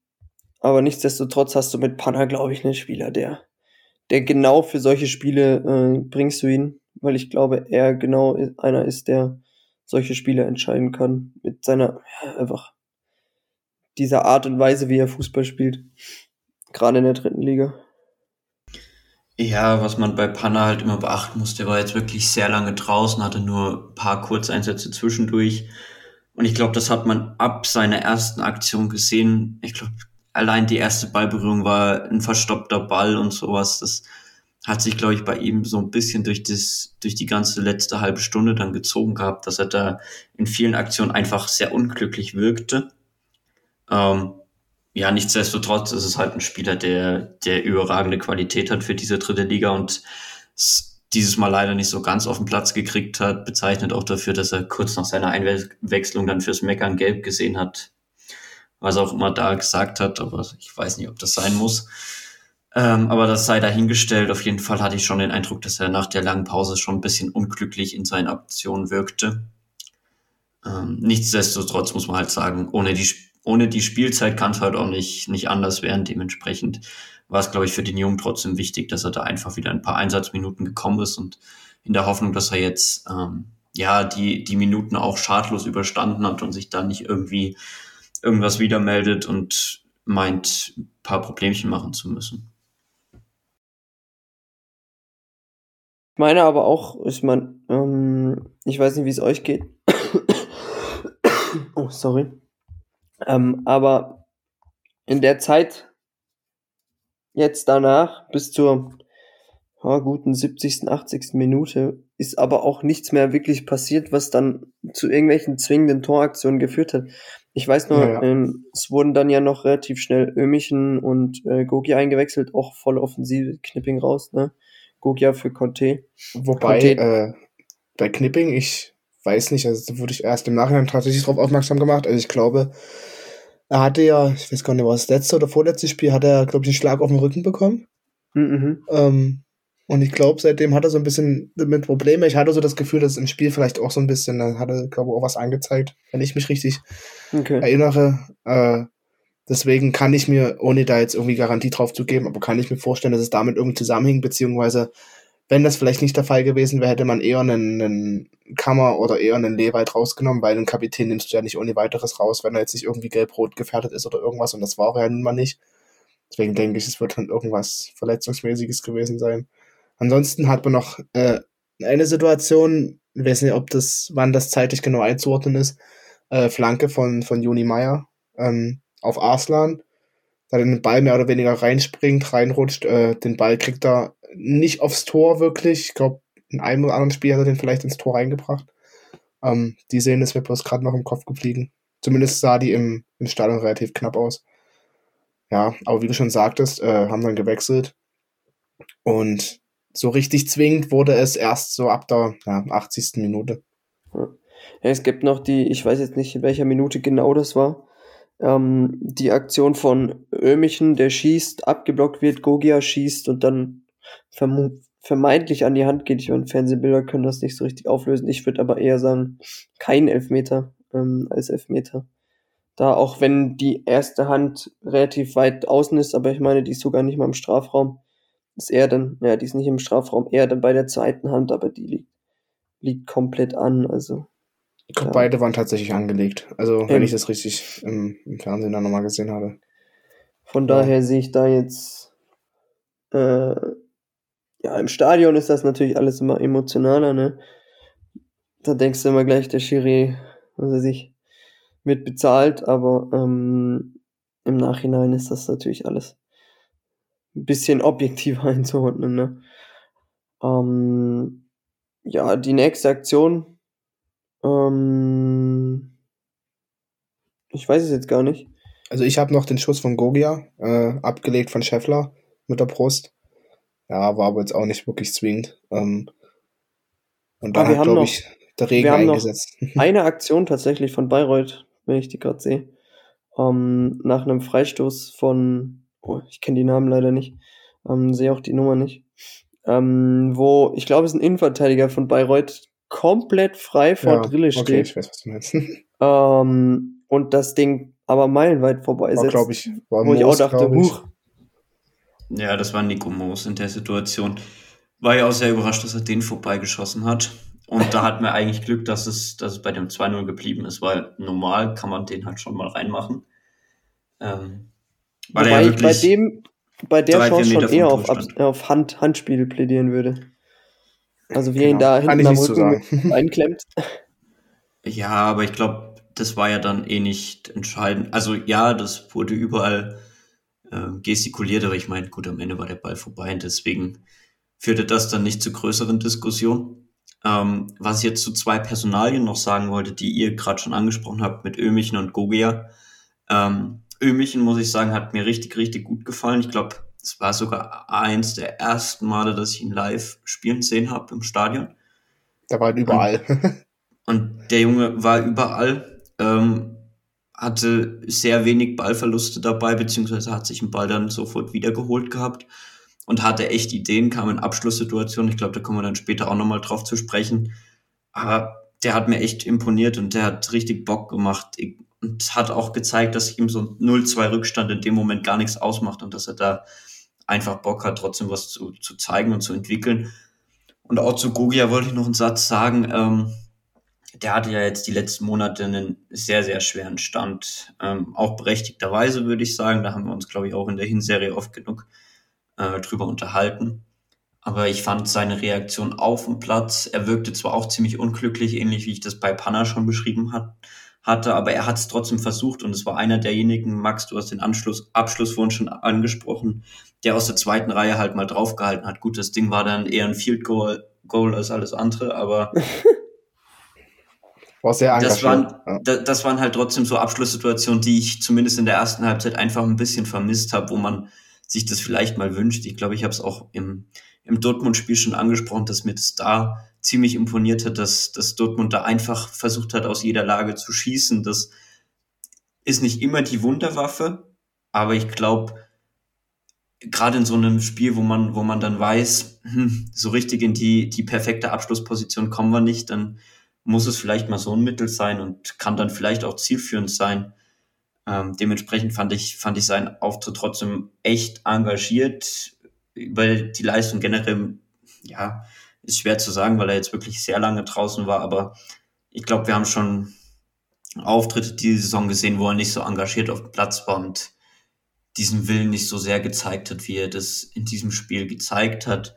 aber nichtsdestotrotz hast du mit Panna, glaube ich, einen Spieler, der, der genau für solche Spiele äh, bringst du ihn, weil ich glaube, er genau einer ist, der solche Spiele entscheiden kann. Mit seiner, ja, einfach dieser Art und Weise, wie er Fußball spielt. Gerade in der dritten Liga. Ja, was man bei Panna halt immer beachten muss, der war jetzt wirklich sehr lange draußen, hatte nur ein paar Kurzeinsätze zwischendurch. Und ich glaube, das hat man ab seiner ersten Aktion gesehen. Ich glaube, allein die erste Ballberührung war ein verstoppter Ball und sowas. Das hat sich, glaube ich, bei ihm so ein bisschen durch das, durch die ganze letzte halbe Stunde dann gezogen gehabt, dass er da in vielen Aktionen einfach sehr unglücklich wirkte. Ähm, ja, nichtsdestotrotz ist es halt ein Spieler, der, der überragende Qualität hat für diese dritte Liga und dieses Mal leider nicht so ganz auf den Platz gekriegt hat, bezeichnet auch dafür, dass er kurz nach seiner Einwechslung dann fürs Meckern gelb gesehen hat, was auch immer da gesagt hat, aber ich weiß nicht, ob das sein muss. Ähm, aber das sei dahingestellt. Auf jeden Fall hatte ich schon den Eindruck, dass er nach der langen Pause schon ein bisschen unglücklich in seinen Aktionen wirkte. Ähm, nichtsdestotrotz muss man halt sagen, ohne die ohne die Spielzeit kann es halt auch nicht, nicht anders werden. Dementsprechend war es, glaube ich, für den Jungen trotzdem wichtig, dass er da einfach wieder ein paar Einsatzminuten gekommen ist und in der Hoffnung, dass er jetzt ähm, ja die, die Minuten auch schadlos überstanden hat und sich da nicht irgendwie irgendwas wieder meldet und meint, ein paar Problemchen machen zu müssen. Ich meine aber auch, ich meine, ähm, ich weiß nicht, wie es euch geht. oh, sorry. Ähm, aber in der Zeit jetzt danach bis zur ja, guten 70., 80. Minute ist aber auch nichts mehr wirklich passiert, was dann zu irgendwelchen zwingenden Toraktionen geführt hat. Ich weiß nur, ja, ja. Ähm, es wurden dann ja noch relativ schnell Ömichen und äh, Gogi eingewechselt, auch voll offensive Knipping raus, ne? Gogia für Conte. Wobei, Conte, äh, bei Knipping, ich weiß nicht, also da wurde ich erst im Nachhinein tatsächlich darauf aufmerksam gemacht. Also ich glaube, er hatte ja, ich weiß gar nicht, war das letzte oder vorletzte Spiel, hat er, glaube ich, einen Schlag auf den Rücken bekommen. Mhm. Ähm, und ich glaube, seitdem hat er so ein bisschen mit Probleme. Ich hatte so das Gefühl, dass im Spiel vielleicht auch so ein bisschen, dann hat er, glaube ich, auch was angezeigt, wenn ich mich richtig okay. erinnere. Äh, deswegen kann ich mir, ohne da jetzt irgendwie Garantie drauf zu geben, aber kann ich mir vorstellen, dass es damit irgendwie zusammenhängt, beziehungsweise wenn das vielleicht nicht der Fall gewesen wäre, hätte man eher einen, einen Kammer oder eher einen Lewald rausgenommen, weil einen Kapitän nimmst du ja nicht ohne weiteres raus, wenn er jetzt nicht irgendwie gelb-rot gefährdet ist oder irgendwas und das war er ja nun mal nicht. Deswegen denke ich, es wird dann irgendwas Verletzungsmäßiges gewesen sein. Ansonsten hat man noch äh, eine Situation, ich weiß nicht, ob das, wann das zeitlich genau einzuordnen ist, äh, Flanke von, von Juni Meyer ähm, auf Arslan, da den Ball mehr oder weniger reinspringt, reinrutscht, äh, den Ball kriegt er nicht aufs Tor wirklich. Ich glaube, in einem oder anderen Spiel hat er den vielleicht ins Tor reingebracht. Ähm, die sehen ist mir bloß gerade noch im Kopf geblieben. Zumindest sah die im, im Stadion relativ knapp aus. Ja, aber wie du schon sagtest, äh, haben dann gewechselt. Und so richtig zwingend wurde es erst so ab der ja, 80. Minute. Ja, es gibt noch die, ich weiß jetzt nicht, in welcher Minute genau das war, ähm, die Aktion von Ömichen, der schießt, abgeblockt wird, Gogia schießt und dann vermeintlich an die Hand geht. Ich meine, Fernsehbilder können das nicht so richtig auflösen. Ich würde aber eher sagen, kein Elfmeter ähm, als Elfmeter. Da auch wenn die erste Hand relativ weit außen ist, aber ich meine, die ist sogar nicht mal im Strafraum, ist eher dann, ja, die ist nicht im Strafraum, eher dann bei der zweiten Hand, aber die liegt, liegt komplett an. Also ich glaube, ja. beide waren tatsächlich angelegt. Also, wenn ähm, ich das richtig im, im Fernsehen dann nochmal gesehen habe. Von daher sehe ich da jetzt äh, ja, im Stadion ist das natürlich alles immer emotionaler, ne? Da denkst du immer gleich, der Schiri, was er sich mit bezahlt, aber ähm, im Nachhinein ist das natürlich alles ein bisschen objektiver einzuordnen, ne? Ähm, ja, die nächste Aktion, ähm, ich weiß es jetzt gar nicht. Also ich habe noch den Schuss von Gogia, äh, abgelegt von Scheffler mit der Brust. Ja, war aber jetzt auch nicht wirklich zwingend. Ähm, und Ah, da wir hat, glaube noch- ich, der Regen wir haben noch eingesetzt. Eine Aktion tatsächlich von Bayreuth, wenn ich die gerade sehe. Ähm, nach einem Freistoß von, oh, ich kenne die Namen leider nicht, ähm, sehe auch die Nummer nicht. Ähm, wo, ich glaube, es ist ein Innenverteidiger von Bayreuth komplett frei vor Ja, Drille okay, steht. ich weiß, was du meinst. Ähm, und das Ding aber meilenweit vorbei setzt. glaube ich, war wo ich auch Moos, dachte, huch, Ja, das war Nico Moos in der Situation. War ja auch sehr überrascht, dass er den vorbeigeschossen hat. Und da hatten wir eigentlich Glück, dass es, dass es bei dem 2-0 geblieben ist, weil normal kann man den halt schon mal reinmachen. Ähm, weil Wobei er ich bei dem, bei der Chance schon eher auf, auf Hand, Handspiel plädieren würde. Also wie er ihn Genau, da hinten am Rücken einklemmt. Ja, aber ich glaube, das war ja dann eh nicht entscheidend. Also ja, das wurde überall ähm, gestikuliert, aber ich meine, gut, am Ende war der Ball vorbei und deswegen führte das dann nicht zu größeren Diskussionen. Ähm, was ich jetzt zu zwei Personalien noch sagen wollte, die ihr gerade schon angesprochen habt mit Ömichen und Gogea. Ähm, Ömichen, muss ich sagen, hat mir richtig, richtig gut gefallen. Ich glaube, es war sogar eins der ersten Male, dass ich ihn live spielen sehen habe im Stadion. Der war überall. Und der Junge war überall, ähm, hatte sehr wenig Ballverluste dabei, beziehungsweise hat sich den Ball dann sofort wiedergeholt gehabt und hatte echt Ideen, kam in Abschlusssituationen. Ich glaube, da kommen wir dann später auch nochmal drauf zu sprechen. Aber der hat mir echt imponiert und der hat richtig Bock gemacht und hat auch gezeigt, dass ihm so ein 0-2 Rückstand in dem Moment gar nichts ausmacht und dass er da einfach Bock hat, trotzdem was zu, zu zeigen und zu entwickeln. Und auch zu Gogia wollte ich noch einen Satz sagen. Ähm, der hatte ja jetzt die letzten Monate einen sehr, sehr schweren Stand. Ähm, auch berechtigterweise würde ich sagen. Da haben wir uns, glaube ich, auch in der Hinserie oft genug äh, drüber unterhalten. Aber ich fand seine Reaktion auf dem Platz, er wirkte zwar auch ziemlich unglücklich, ähnlich wie ich das bei Panna schon beschrieben hat, hatte, aber er hat es trotzdem versucht und es war einer derjenigen, Max, du hast den Anschluss, Abschluss vorhin schon angesprochen, der aus der zweiten Reihe halt mal draufgehalten hat. Gut, das Ding war dann eher ein Field Goal, Goal als alles andere, aber War sehr das engagiert. waren, ja. da, das waren halt trotzdem so Abschlusssituationen, die ich zumindest in der ersten Halbzeit einfach ein bisschen vermisst habe, wo man sich das vielleicht mal wünscht. Ich glaube, ich habe es auch im, im Dortmund-Spiel schon angesprochen, dass mir das da ziemlich imponiert hat, dass, dass Dortmund da einfach versucht hat, aus jeder Lage zu schießen. Das ist nicht immer die Wunderwaffe, aber ich glaube, gerade in so einem Spiel, wo man, wo man dann weiß, hm, so richtig in die, die perfekte Abschlussposition kommen wir nicht, dann muss es vielleicht mal so ein Mittel sein und kann dann vielleicht auch zielführend sein. Ähm, dementsprechend fand ich, fand ich seinen Auftritt trotzdem echt engagiert. Über die Leistung generell, ja, ist schwer zu sagen, weil er jetzt wirklich sehr lange draußen war, aber ich glaube, wir haben schon Auftritte diese Saison gesehen, wo er nicht so engagiert auf dem Platz war und diesen Willen nicht so sehr gezeigt hat, wie er das in diesem Spiel gezeigt hat.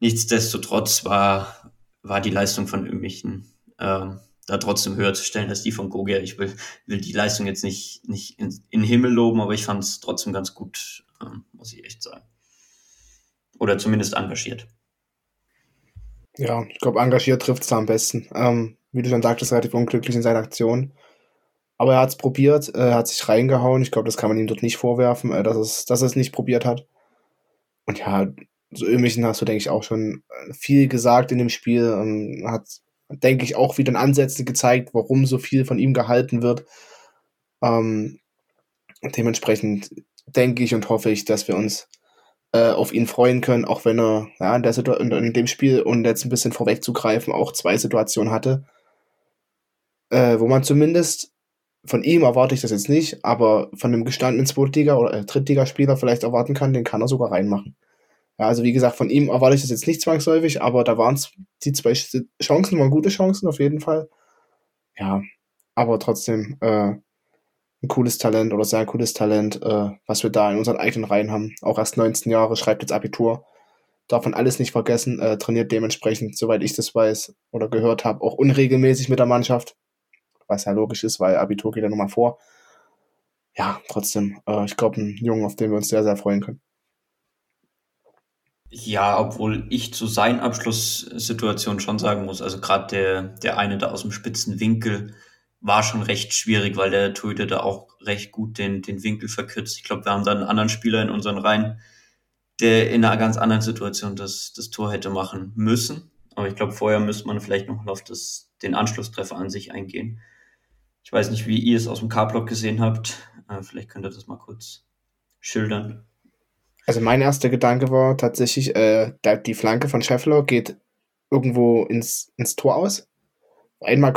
Nichtsdestotrotz war, war die Leistung von Ömichen ähm, da trotzdem höher zu stellen als die von Gogia. Ich will, will die Leistung jetzt nicht, nicht in, in Himmel loben, aber ich fand es trotzdem ganz gut, ähm, muss ich echt sagen. Oder zumindest engagiert. Ja, ich glaube, engagiert trifft es da am besten. Ähm, wie du schon sagtest, relativ unglücklich in seiner Aktion. Aber er hat es probiert, äh, er hat sich reingehauen. Ich glaube, das kann man ihm dort nicht vorwerfen, äh, dass, es, dass er es nicht probiert hat. Und ja, so Ömichen hast du, denke ich, auch schon äh, viel gesagt in dem Spiel. Ähm, hat, denke ich, auch wieder in Ansätzen gezeigt, warum so viel von ihm gehalten wird. Ähm, dementsprechend denke ich und hoffe ich, dass wir uns äh, auf ihn freuen können, auch wenn er ja, in, der Situ in, in dem Spiel, und jetzt ein bisschen vorwegzugreifen, auch zwei Situationen hatte, äh, wo man zumindest von ihm erwarte ich das jetzt nicht, aber von einem gestandenen Zweitliga- oder äh, Drittligaspieler vielleicht erwarten kann, den kann er sogar reinmachen. Ja, also wie gesagt, von ihm erwarte ich das jetzt nicht zwangsläufig, aber da waren die zwei Ch- Chancen, waren gute Chancen auf jeden Fall. Ja, aber trotzdem äh, ein cooles Talent oder sehr cooles Talent, äh, was wir da in unseren eigenen Reihen haben. Auch erst 19 Jahre, schreibt jetzt Abitur. Darf man alles nicht vergessen, äh, trainiert dementsprechend, soweit ich das weiß oder gehört habe, auch unregelmäßig mit der Mannschaft. Was ja logisch ist, weil Abitur geht ja nochmal vor. Ja, trotzdem, äh, ich glaube, ein Jungen, auf den wir uns sehr, sehr freuen können. Ja, obwohl ich zu seinen Abschlusssituationen schon sagen muss, also gerade der, der eine da aus dem spitzen Winkel war schon recht schwierig, weil der Torhüter da auch recht gut den, den Winkel verkürzt. Ich glaube, wir haben da einen anderen Spieler in unseren Reihen, der in einer ganz anderen Situation das, das Tor hätte machen müssen. Aber ich glaube, vorher müsste man vielleicht noch auf das, den Anschlusstreffer an sich eingehen. Ich weiß nicht, wie ihr es aus dem K-Block gesehen habt. Äh, vielleicht könnt ihr das mal kurz schildern. Also mein erster Gedanke war tatsächlich, äh, die Flanke von Scheffler geht irgendwo ins, ins Tor aus. Einmal,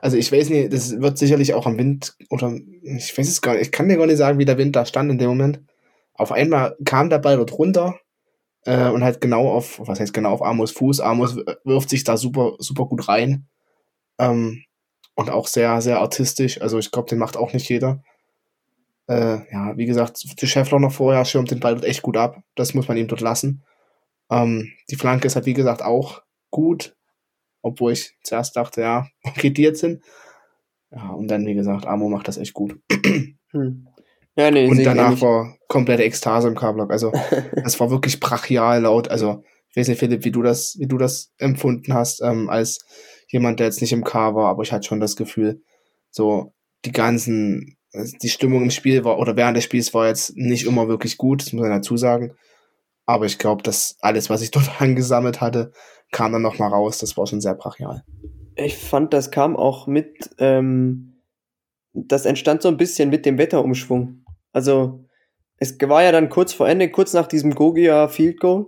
also ich weiß nicht, das wird sicherlich auch am Wind oder ich weiß es gar nicht, ich kann dir gar nicht sagen, wie der Wind da stand in dem Moment. Auf einmal kam der Ball dort runter äh, und halt genau auf, was heißt genau auf Amos Fuß. Amos wirft sich da super, super gut rein. Ähm, und auch sehr, sehr artistisch. Also ich glaube, den macht auch nicht jeder. Äh, ja, wie gesagt, der Schäffler noch vorher schirmt den Ball dort echt gut ab. Das muss man ihm dort lassen. Ähm, die Flanke ist halt, wie gesagt, auch gut. Obwohl ich zuerst dachte, ja, okay, die jetzt hin. Ja, und dann, wie gesagt, Amo macht das echt gut. Hm. Ja, nee, und danach war komplette Ekstase im K-Block. Also, das war wirklich brachial laut. Also, ich weiß nicht, Philipp, wie du das, wie du das empfunden hast, ähm, als jemand, der jetzt nicht im K war, aber ich hatte schon das Gefühl, so die ganzen, die Stimmung im Spiel war, oder während des Spiels war jetzt nicht immer wirklich gut, das muss man dazu sagen. Aber ich glaube, dass alles, was ich dort angesammelt hatte, kam dann nochmal raus. Das war schon sehr brachial. Ich fand, das kam auch mit, ähm, das entstand so ein bisschen mit dem Wetterumschwung. Also, es war ja dann kurz vor Ende, kurz nach diesem Gogia Field Goal,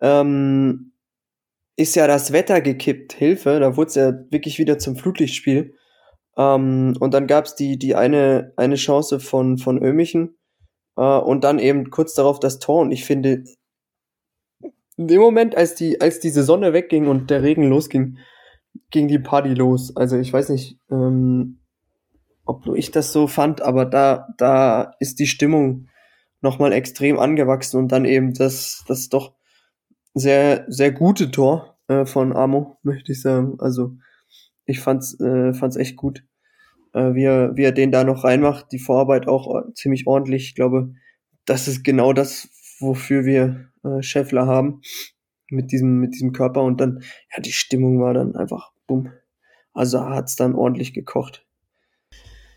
ähm, ist ja das Wetter gekippt, Hilfe, da wurde es ja wirklich wieder zum Flutlichtspiel. Ähm, und dann gab es die, die eine, eine Chance von, von Ömichen äh, und dann eben kurz darauf das Tor. Und ich finde, in dem Moment, als die, als diese Sonne wegging und der Regen losging, ging die Party los. Also ich weiß nicht, ähm, ob nur ich das so fand, aber da, da ist die Stimmung nochmal extrem angewachsen und dann eben das, das doch sehr, sehr gute Tor äh, von Amo, möchte ich sagen. Also ich fand's, äh, fand's echt gut, äh, wie, er, wie er den da noch reinmacht. Die Vorarbeit auch ziemlich ordentlich. Ich glaube, das ist genau das, wofür wir äh, Scheffler haben mit diesem, mit diesem Körper und dann, ja, die Stimmung war dann einfach, bumm. Also hat's dann ordentlich gekocht.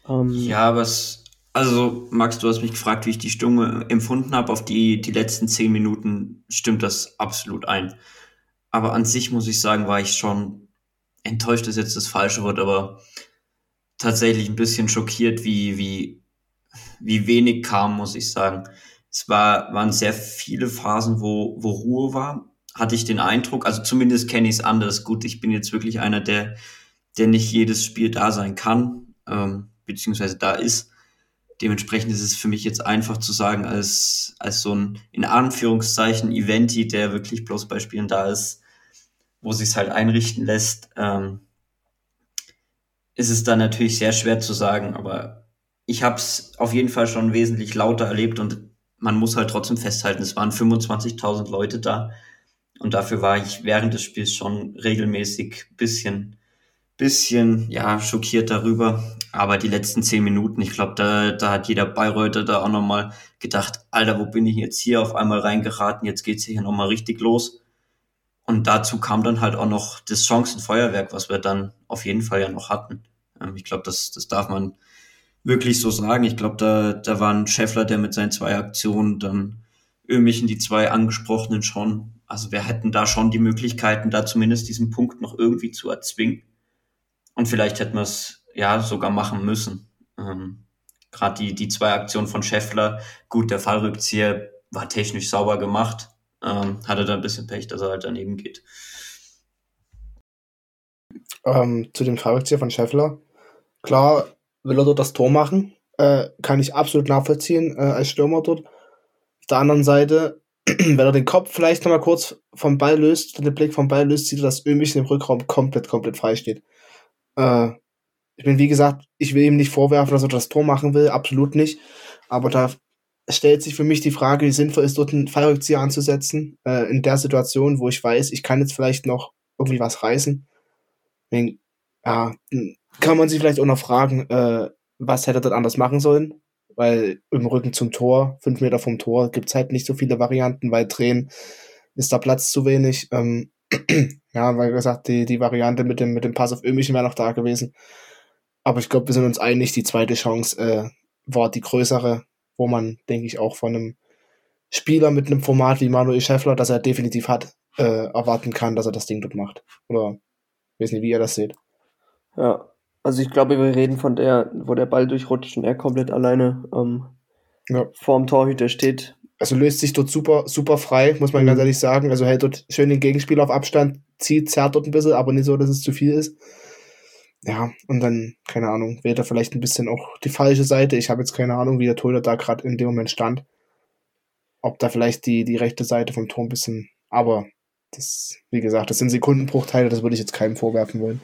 Ähm, ja, was, also Max, du hast mich gefragt, wie ich die Stimmung empfunden habe. Auf die, die letzten zehn Minuten stimmt das absolut ein. Aber an sich muss ich sagen, war ich schon enttäuscht, ist jetzt das falsche Wort, aber tatsächlich ein bisschen schockiert, wie, wie, wie wenig kam, muss ich sagen. Es war, waren sehr viele Phasen, wo, wo Ruhe war, hatte ich den Eindruck. Also zumindest kenne ich es anders. Gut, ich bin jetzt wirklich einer, der, der nicht jedes Spiel da sein kann, ähm, beziehungsweise da ist. Dementsprechend ist es für mich jetzt einfach zu sagen, als, als so ein, in Anführungszeichen, Eventi, der wirklich bloß bei Spielen da ist, wo sich es halt einrichten lässt, ähm, ist es dann natürlich sehr schwer zu sagen, aber ich habe es auf jeden Fall schon wesentlich lauter erlebt und man muss halt trotzdem festhalten, es waren 25.000 Leute da. Und dafür war ich während des Spiels schon regelmäßig bisschen, bisschen, ja, schockiert darüber. Aber die letzten zehn Minuten, ich glaube, da, da hat jeder Bayreuther da auch nochmal gedacht, Alter, wo bin ich jetzt hier auf einmal reingeraten? Jetzt geht's hier nochmal richtig los. Und dazu kam dann halt auch noch das Chancenfeuerwerk, was wir dann auf jeden Fall ja noch hatten. Ähm, ich glaube, das, das darf man wirklich so sagen. Ich glaube, da, da war ein Scheffler, der mit seinen zwei Aktionen dann Ömichen die zwei angesprochenen schon. Also wir hätten da schon die Möglichkeiten, da zumindest diesen Punkt noch irgendwie zu erzwingen. Und vielleicht hätten wir es ja sogar machen müssen. Ähm, Gerade die, die zwei Aktionen von Scheffler, gut, der Fallrückzieher war technisch sauber gemacht, ähm, hatte da ein bisschen Pech, dass er halt daneben geht. Ähm, zu dem Fallrückzieher von Scheffler. Klar, will er dort das Tor machen. Äh, kann ich absolut nachvollziehen äh, als Stürmer dort. Auf der anderen Seite, wenn er den Kopf vielleicht nochmal kurz vom Ball löst, den Blick vom Ball löst, sieht er, dass Ömich im Rückraum komplett, komplett frei steht. Äh, ich bin, wie gesagt, ich will ihm nicht vorwerfen, dass er das Tor machen will, absolut nicht. Aber da stellt sich für mich die Frage, wie sinnvoll ist, dort einen Fallrückzieher anzusetzen, äh, in der Situation, wo ich weiß, ich kann jetzt vielleicht noch irgendwie was reißen. Wenn, ja, kann man sich vielleicht auch noch fragen, äh, was hätte er dort anders machen sollen? Weil im Rücken zum Tor, fünf Meter vom Tor, gibt's halt nicht so viele Varianten, weil drehen ist da Platz zu wenig. Ähm, ja, weil gesagt, die, die Variante mit dem, mit dem Pass auf Ömichen wäre noch da gewesen. Aber ich glaube, wir sind uns einig, die zweite Chance äh, war die größere, wo man, denke ich, auch von einem Spieler mit einem Format wie Manuel Schäffler, das er definitiv hat, äh, erwarten kann, dass er das Ding dort macht. Oder ich weiß nicht, wie ihr das seht. Ja, also ich glaube, wir reden von der, wo der Ball durchrutscht und er komplett alleine ähm, ja. vorm Torhüter steht. Also löst sich dort super, super frei, muss man mhm. ganz ehrlich sagen. Also hält dort schön den Gegenspieler auf Abstand, zieht, zerrt dort ein bisschen, aber nicht so, dass es zu viel ist. Ja, und dann, keine Ahnung, wählt er vielleicht ein bisschen auch die falsche Seite. Ich habe jetzt keine Ahnung, wie der Torhüter da gerade in dem Moment stand. Ob da vielleicht die, die rechte Seite vom Tor ein bisschen, aber das, wie gesagt, das sind Sekundenbruchteile, das würde ich jetzt keinem vorwerfen wollen.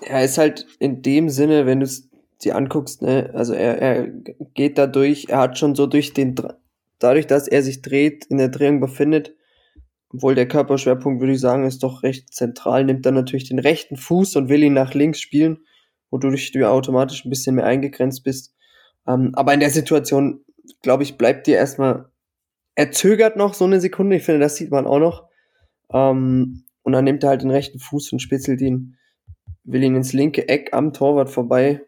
Er ist halt in dem Sinne, wenn du es dir anguckst, ne, also er, er geht da durch, er hat schon so durch den, dadurch, dass er sich dreht, in der Drehung befindet, obwohl der Körperschwerpunkt, würde ich sagen, ist doch recht zentral, nimmt dann natürlich den rechten Fuß und will ihn nach links spielen, wodurch du ja automatisch ein bisschen mehr eingegrenzt bist. Ähm, aber in der Situation, glaube ich, bleibt dir erstmal, er zögert noch so eine Sekunde, ich finde, das sieht man auch noch. Ähm, und dann nimmt er halt den rechten Fuß und spitzelt ihn, will ihn ins linke Eck am Torwart vorbei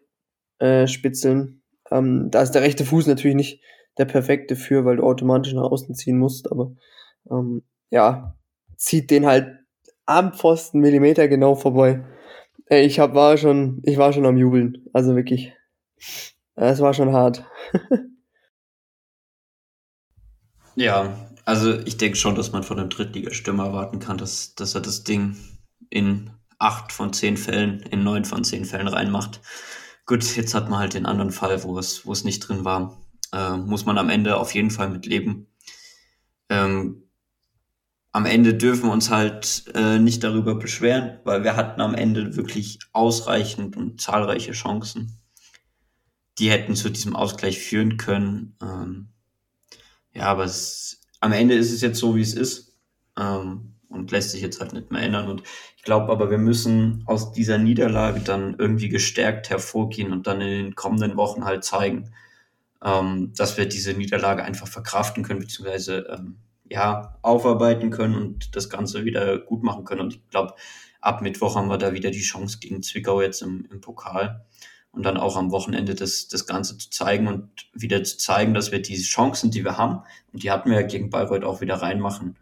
äh, spitzeln. Ähm, da ist der rechte Fuß natürlich nicht der perfekte für, weil du automatisch nach außen ziehen musst, aber ähm, ja, zieht den halt am Pfosten Millimeter genau vorbei. Ey, ich hab, war schon, ich war schon am Jubeln. Also wirklich. Es war schon hart. ja, also ich denke schon, dass man von einem Drittligastürmer erwarten kann, dass, dass er das Ding in acht von zehn Fällen, in neun von zehn Fällen reinmacht. Gut, jetzt hat man halt den anderen Fall, wo es, wo es nicht drin war. Äh, muss man am Ende auf jeden Fall mit leben. Ähm, am Ende dürfen wir uns halt äh, nicht darüber beschweren, weil wir hatten am Ende wirklich ausreichend und zahlreiche Chancen. Die hätten zu diesem Ausgleich führen können. Ähm, ja, aber es am Ende ist es jetzt so, wie es ist ähm, und lässt sich jetzt halt nicht mehr ändern. Und ich glaube aber, wir müssen aus dieser Niederlage dann irgendwie gestärkt hervorgehen und dann in den kommenden Wochen halt zeigen, ähm, dass wir diese Niederlage einfach verkraften können, beziehungsweise ähm, ja, aufarbeiten können und das Ganze wieder gut machen können. Und ich glaube, ab Mittwoch haben wir da wieder die Chance gegen Zwickau jetzt im, im Pokal und dann auch am Wochenende das, das Ganze zu zeigen und wieder zu zeigen, dass wir diese Chancen, die wir haben, und die hatten wir ja gegen Bayreuth auch wieder reinmachen.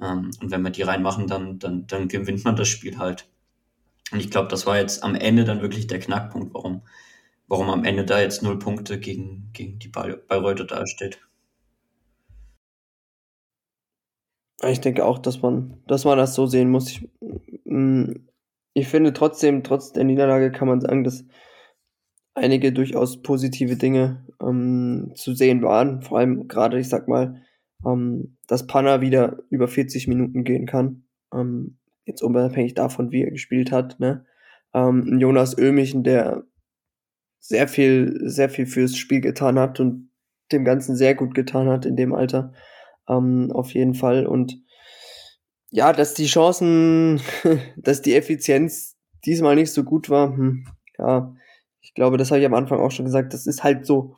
Ähm, und wenn wir die reinmachen, dann, dann, dann gewinnt man das Spiel halt. Und ich glaube, das war jetzt am Ende dann wirklich der Knackpunkt, warum, warum am Ende da jetzt null Punkte gegen, gegen die Bayreuther dasteht. Ich denke auch, dass man, dass man das so sehen muss. Ich, mm, ich finde trotzdem, trotz der Niederlage kann man sagen, dass einige durchaus positive Dinge ähm, zu sehen waren. Vor allem gerade, ich sag mal, ähm, dass Panna wieder über 40 Minuten gehen kann. Ähm, jetzt unabhängig davon, wie er gespielt hat. Ne? Ähm, Jonas Ömichen, der sehr viel, sehr viel fürs Spiel getan hat und dem Ganzen sehr gut getan hat in dem Alter. Ähm, auf jeden Fall. Und ja, dass die Chancen, dass die Effizienz diesmal nicht so gut war, hm, ja, ich glaube, das habe ich am Anfang auch schon gesagt. Das ist halt so.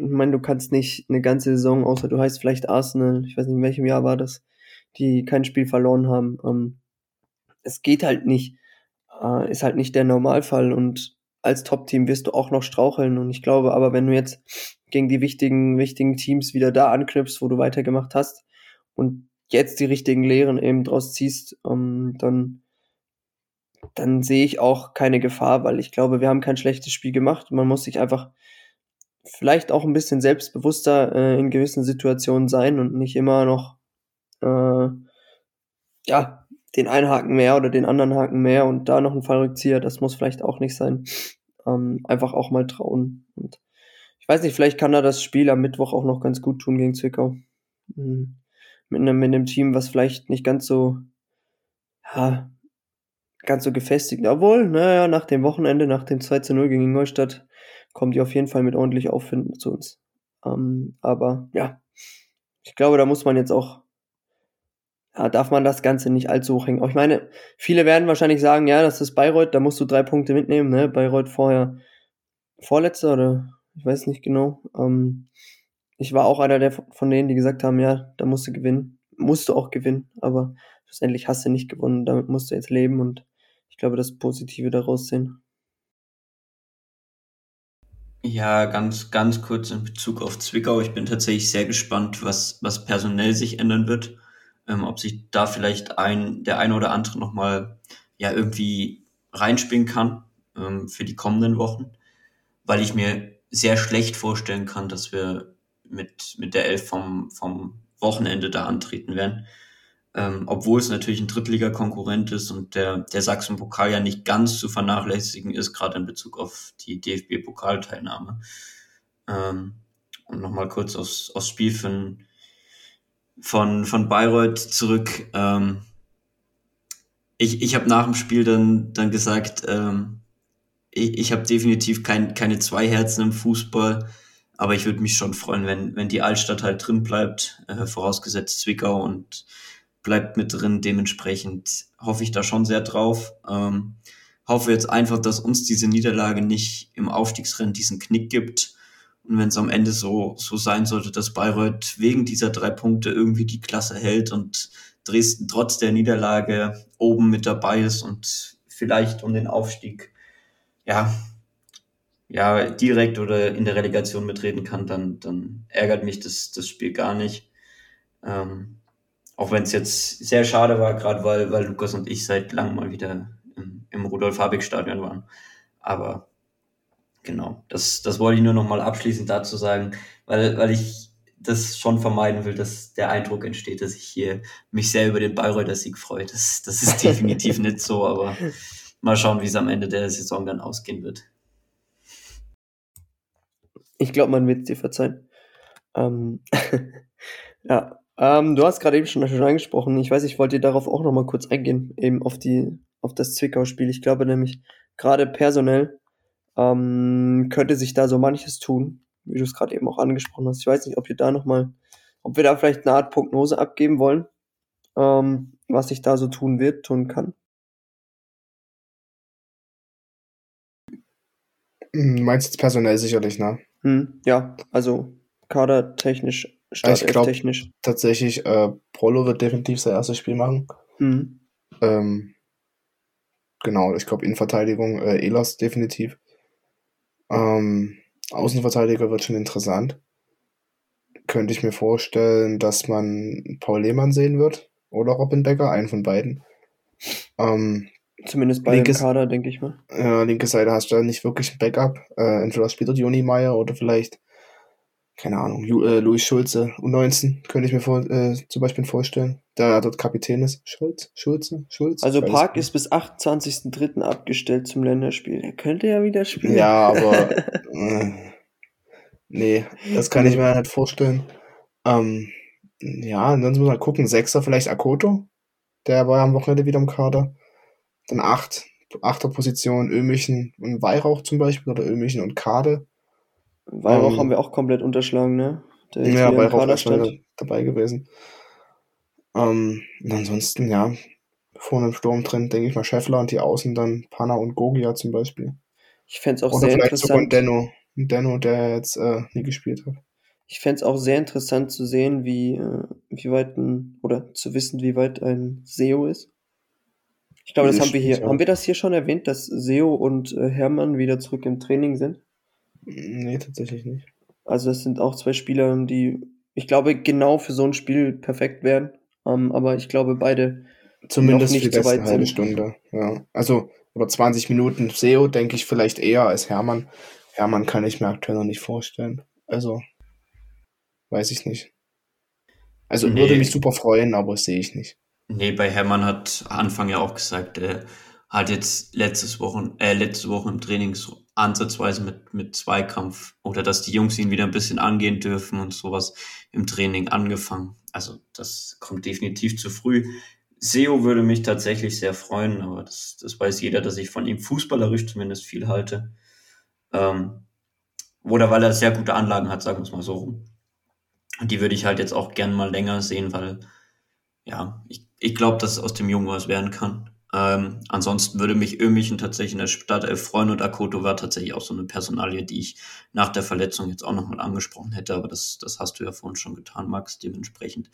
Ich meine, du kannst nicht eine ganze Saison, außer du heißt vielleicht Arsenal, ich weiß nicht, in welchem Jahr war das, die kein Spiel verloren haben. Ähm, es geht halt nicht. Äh, ist halt nicht der Normalfall und als Top-Team wirst du auch noch straucheln. Und ich glaube aber, wenn du jetzt gegen die wichtigen, wichtigen Teams wieder da anknüpfst, wo du weitergemacht hast und jetzt die richtigen Lehren eben draus ziehst, ähm, dann dann sehe ich auch keine Gefahr, weil ich glaube, wir haben kein schlechtes Spiel gemacht. Man muss sich einfach vielleicht auch ein bisschen selbstbewusster äh, in gewissen Situationen sein und nicht immer noch äh, ja den einen Haken mehr oder den anderen Haken mehr und da noch ein Fallrückzieher. Das muss vielleicht auch nicht sein. Ähm, einfach auch mal trauen. Und ich weiß nicht, vielleicht kann er das Spiel am Mittwoch auch noch ganz gut tun gegen Zwickau. Mhm. Mit einem, mit einem Team, was vielleicht nicht ganz so ja, ganz so gefestigt. Obwohl, naja, nach dem Wochenende, nach dem 2 zu 0 gegen Ingolstadt, kommen die auf jeden Fall mit ordentlich Auffinden zu uns. Ähm, aber ja, ich glaube, da muss man jetzt auch, ja, darf man das Ganze nicht allzu hoch hängen. Auch ich meine, viele werden wahrscheinlich sagen, ja, das ist Bayreuth, da musst du drei Punkte mitnehmen, ne? Bayreuth vorher Vorletzter oder ich weiß nicht genau. Ähm, ich war auch einer der von denen, die gesagt haben, ja, da musst du gewinnen. Musst du auch gewinnen, aber schlussendlich hast du nicht gewonnen, damit musst du jetzt leben und ich glaube, das Positive daraus sehen. Ja, ganz, ganz kurz in Bezug auf Zwickau. Ich bin tatsächlich sehr gespannt, was, was personell sich ändern wird. Ähm, ob sich da vielleicht ein, der eine oder andere nochmal ja irgendwie reinspielen kann ähm, für die kommenden Wochen. Weil ich mir sehr schlecht vorstellen kann, dass wir mit, mit der Elf vom, vom Wochenende da antreten werden. Ähm, obwohl es natürlich ein Drittliga-Konkurrent ist und der, der Sachsen-Pokal ja nicht ganz zu vernachlässigen ist, gerade in Bezug auf die DFB-Pokalteilnahme. Ähm, und nochmal kurz aufs, aufs Spiel von, von, von Bayreuth zurück. Ähm, ich ich habe nach dem Spiel dann, dann gesagt, ähm, ich, ich habe definitiv kein, keine zwei Herzen im Fußball, aber ich würde mich schon freuen, wenn, wenn die Altstadt halt drin bleibt, äh, vorausgesetzt Zwickau und bleibt mit drin. Dementsprechend hoffe ich da schon sehr drauf. Ähm, hoffe jetzt einfach, dass uns diese Niederlage nicht im Aufstiegsrennen diesen Knick gibt. Und wenn es am Ende so, so sein sollte, dass Bayreuth wegen dieser drei Punkte irgendwie die Klasse hält und Dresden trotz der Niederlage oben mit dabei ist und vielleicht um den Aufstieg, ja, ja, direkt oder in der Relegation mitreden kann, dann, dann ärgert mich das, das Spiel gar nicht. Ähm, auch wenn es jetzt sehr schade war, gerade weil, weil Lukas und ich seit langem mal wieder im, im Rudolf-Habig-Stadion waren. Aber genau, das, das wollte ich nur noch mal abschließend dazu sagen, weil, weil ich das schon vermeiden will, dass der Eindruck entsteht, dass ich hier mich sehr über den Bayreuther Sieg freue. Das, das ist definitiv nicht so, aber mal schauen, wie es am Ende der Saison dann ausgehen wird. Ich glaube, man wird es dir verzeihen. Ähm, ja, ähm, du hast gerade eben schon, schon angesprochen. Ich weiß, ich wollte darauf auch noch mal kurz eingehen, eben auf die, auf das Zwickau-Spiel. Ich glaube nämlich, gerade personell ähm, könnte sich da so manches tun, wie du es gerade eben auch angesprochen hast. Ich weiß nicht, ob wir da noch mal, ob wir da vielleicht eine Art Prognose abgeben wollen, ähm, was sich da so tun wird, tun kann. Hm, meinst jetzt personell sicherlich, ne? Hm, ja, also kadertechnisch Startelf-technisch. Tatsächlich, äh, Prolo wird definitiv sein erstes Spiel machen. Mhm. Ähm, genau, ich glaube Innenverteidigung, äh, Elas definitiv. Ähm, Außenverteidiger wird schon interessant. Könnte ich mir vorstellen, dass man Paul Lehmann sehen wird oder Robin Becker, einen von beiden. Ähm, Zumindest bei linkes, dem Kader, denke ich mal. Ja, linke Seite hast du ja nicht wirklich ein Backup. Äh, entweder spielt Joni Meyer oder vielleicht keine Ahnung, Ju äh, Luis Schulze, U19, könnte ich mir vor, äh, zum Beispiel vorstellen, da dort Kapitän ist. Schulz, Schulze, Schulz. Also Park ist bis 28.03. abgestellt zum Länderspiel. Er könnte ja wieder spielen. Ja, aber äh, nee, das kann ich mir nicht vorstellen. Ähm, ja, ansonsten muss man gucken. Sechser vielleicht Akoto, der war ja am Wochenende wieder im Kader. Dann acht, achter Position Ömichen und Weihrauch zum Beispiel oder Ömichen und Kade. Weihrauch ähm, haben wir auch komplett unterschlagen, ne? Der ja, Weihrauch ist schon dabei gewesen. Ähm, und ansonsten, ja, vorne im Sturm drin, denke ich mal, Scheffler und die Außen dann Panna und Gogia zum Beispiel. Ich fände es auch Oder sehr vielleicht interessant. Sogar ein Denno, ein Denno, der jetzt äh, nie gespielt hat. Ich fände es auch sehr interessant zu sehen, wie, äh, wie weit ein, oder zu wissen, wie weit ein SEO ist. Ich glaube, das haben wir hier, haben wir das hier schon erwähnt, dass SEO und äh, Hermann wieder zurück im Training sind? Nee, tatsächlich nicht. Also das sind auch zwei Spieler, die, ich glaube, genau für so ein Spiel perfekt wären. Um, ähm, aber ich glaube, beide zumindest nicht so weit halbe Stunde. Ja. Also, oder 20 Minuten SEO denke ich vielleicht eher als Hermann. Hermann kann ich mir aktuell noch nicht vorstellen. Also, weiß ich nicht. Also nee. würde mich super freuen, aber sehe ich nicht. Nee, bei Hermann hat Anfang ja auch gesagt, er hat jetzt letztes Wochen, äh, letzte Woche im Training so ansatzweise mit, mit Zweikampf oder dass die Jungs ihn wieder ein bisschen angehen dürfen und sowas im Training angefangen. Also das kommt definitiv zu früh. Seo würde mich tatsächlich sehr freuen, aber das, das weiß jeder, dass ich von ihm fußballerisch zumindest viel halte. Ähm, oder weil er sehr gute Anlagen hat, sagen wir es mal so rum. Und die würde ich halt jetzt auch gern mal länger sehen, weil ja, ich, ich glaube, dass aus dem Jungen was werden kann. Ähm, ansonsten würde mich Ömichen tatsächlich in der Startelf freuen und Akoto war tatsächlich auch so eine Personalie, die ich nach der Verletzung jetzt auch nochmal angesprochen hätte, aber das, das hast du ja vorhin schon getan, Max. Dementsprechend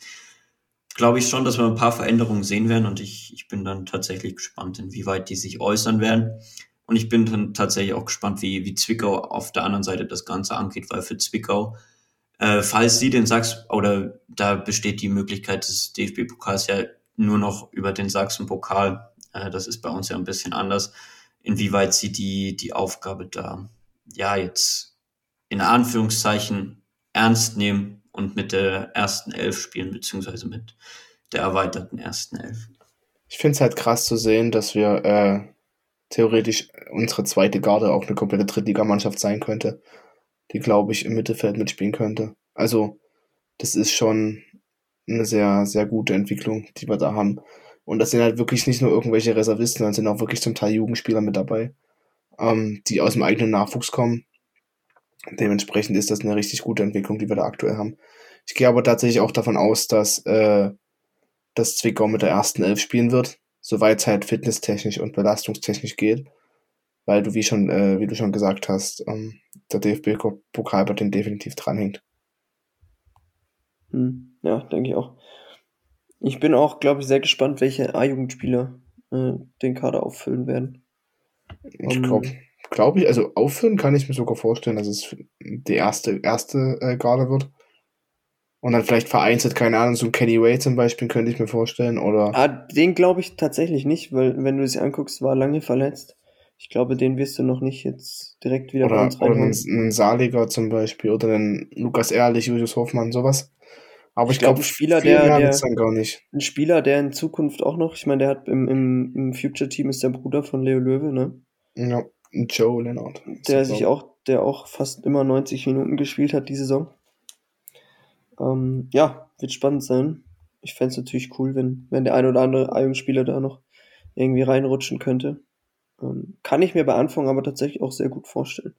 glaube ich schon, dass wir ein paar Veränderungen sehen werden und ich, ich bin dann tatsächlich gespannt, inwieweit die sich äußern werden. Und ich bin dann tatsächlich auch gespannt, wie, wie Zwickau auf der anderen Seite das Ganze angeht, weil für Zwickau, äh, falls sie den Sachs, oder da besteht die Möglichkeit des DFB-Pokals ja nur noch über den Sachsen-Pokal, äh, das ist bei uns ja ein bisschen anders, inwieweit sie die, die Aufgabe da, ja, jetzt in Anführungszeichen ernst nehmen und mit der ersten Elf spielen, beziehungsweise mit der erweiterten ersten Elf. Ich finde es halt krass zu sehen, dass wir äh, theoretisch unsere zweite Garde auch eine komplette Drittligamannschaft sein könnte, die, glaube ich, im Mittelfeld mitspielen könnte. Also, das ist schon eine sehr, sehr gute Entwicklung, die wir da haben. Und das sind halt wirklich nicht nur irgendwelche Reservisten, sondern sind auch wirklich zum Teil Jugendspieler mit dabei, ähm, die aus dem eigenen Nachwuchs kommen. Dementsprechend ist das eine richtig gute Entwicklung, die wir da aktuell haben. Ich gehe aber tatsächlich auch davon aus, dass, äh, dass Zwickau mit der ersten Elf spielen wird, soweit es halt fitnesstechnisch und belastungstechnisch geht. Weil du, wie schon, äh, wie du schon gesagt hast, ähm, der DFB-Pokal bei den definitiv dranhängt. Hm, ja, denke ich auch. Ich bin auch, glaube ich, sehr gespannt, welche A-Jugendspieler äh, den Kader auffüllen werden. Ich glaube, glaube ich, also auffüllen kann ich mir sogar vorstellen, dass es die erste, erste äh, Garde wird. Und dann vielleicht vereinzelt, keine Ahnung, so ein Kenny Way zum Beispiel, könnte ich mir vorstellen, oder? Ah, den glaube ich tatsächlich nicht, weil, wenn du es anguckst, war lange verletzt. Ich glaube, den wirst du noch nicht jetzt direkt wieder oder, bei uns reinholen. Oder einen, einen Saliger zum Beispiel, oder einen Lukas Ehrlich, Julius Hofmann, sowas. Aber ich, ich glaube, ein Spieler, der, der ein Spieler, der in Zukunft auch noch, ich meine, der hat im, im, im Future-Team ist der Bruder von Leo Löwe, ne? Ja, Joe Leonard. Der sich auch, der auch fast immer 90 Minuten gespielt hat die Saison. Ähm, ja, wird spannend sein. Ich fände es natürlich cool, wenn, wenn der ein oder andere Jugendspieler da noch irgendwie reinrutschen könnte. Ähm, kann ich mir bei Anfang aber tatsächlich auch sehr gut vorstellen.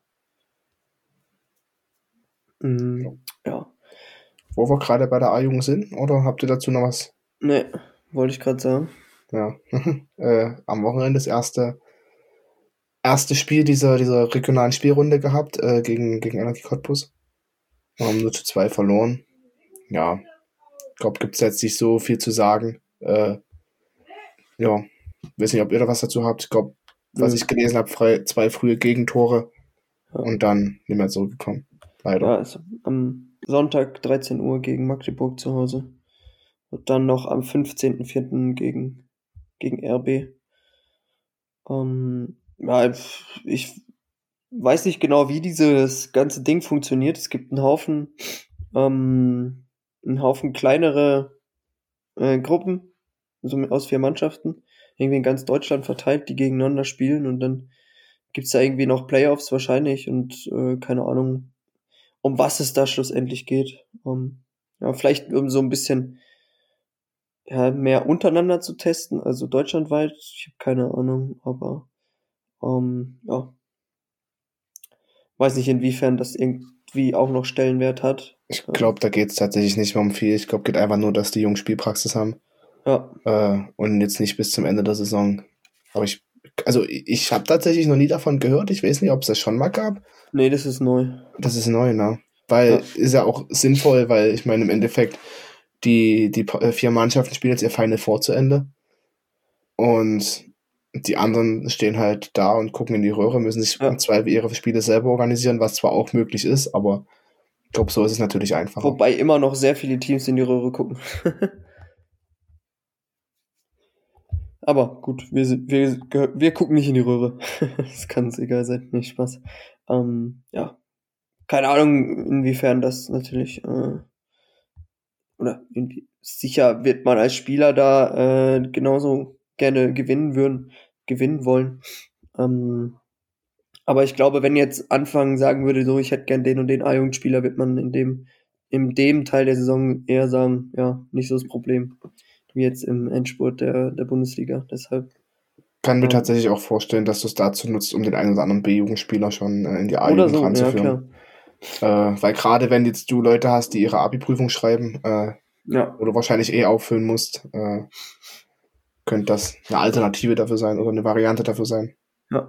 Mhm, ja. Wo wir gerade bei der A-Jugend sind, oder habt ihr dazu noch was? Nee, wollte ich gerade sagen. Ja, äh, am Wochenende das erste, erste Spiel dieser, dieser regionalen Spielrunde gehabt äh, gegen, gegen Energie Cottbus. Wir haben nur zu zwei verloren ja, ich glaube, gibt es jetzt nicht so viel zu sagen. Äh, ja, weiß nicht, ob ihr da was dazu habt. Ich glaube, was ich gelesen habe, zwei frühe Gegentore ja. und dann nicht mehr zurückgekommen. Leider. Ja, also am Sonntag 13 Uhr gegen Magdeburg zu Hause. Und dann noch am 15.04. gegen, gegen RB. Ähm, ja, ich weiß nicht genau, wie dieses ganze Ding funktioniert. Es gibt einen Haufen ähm, einen Haufen kleinere äh, Gruppen, so aus vier Mannschaften, irgendwie in ganz Deutschland verteilt, die gegeneinander spielen und dann gibt's da irgendwie noch Playoffs wahrscheinlich und äh, keine Ahnung, um was es da schlussendlich geht. Um, ja, vielleicht um so ein bisschen ja, mehr untereinander zu testen, also deutschlandweit, ich habe keine Ahnung, aber um, ja. Weiß nicht, inwiefern das irgendwie auch noch Stellenwert hat. Ich glaube, da geht es tatsächlich nicht mehr um viel. Ich glaube, geht einfach nur, dass die Jungs Spielpraxis haben. Ja. Äh, und jetzt nicht bis zum Ende der Saison. Aber ich, also ich habe tatsächlich noch nie davon gehört. Ich weiß nicht, ob es das schon mal gab. Nee, das ist neu. Das ist neu, ne? Weil ja. ist ja auch sinnvoll, weil ich meine, im Endeffekt, die, die äh, vier Mannschaften spielen jetzt ihr Final Four zu Ende. Und die anderen stehen halt da und gucken in die Röhre, müssen sich ja. im Zweifel ihre Spiele selber organisieren, was zwar auch möglich ist, aber ich glaube, so ist es natürlich einfach. Wobei immer noch sehr viele Teams in die Röhre gucken. Aber gut, wir, wir, wir gucken nicht in die Röhre. das kann uns egal sein, nicht Spaß. Ähm, ja. Keine Ahnung, inwiefern das natürlich, äh, oder irgendwie, sicher wird man als Spieler da äh, genauso gerne gewinnen würden, gewinnen wollen. Ähm, aber ich glaube, wenn jetzt Anfang sagen würde, so, ich hätte gern den und den A-Jugendspieler, wird man in dem, in dem Teil der Saison eher sagen, ja, nicht so das Problem. Wie jetzt im Endspurt der, der Bundesliga. Deshalb. Kann mir tatsächlich auch vorstellen, dass du es dazu nutzt, um den einen oder anderen B-Jugendspieler schon äh, in die A-Jugend so, ranzuführen. Ja, äh, weil gerade wenn jetzt du Leute hast, die ihre Abi-Prüfung schreiben, äh, ja. du wahrscheinlich eh auffüllen musst, äh, könnte das eine Alternative dafür sein oder eine Variante dafür sein. Ja.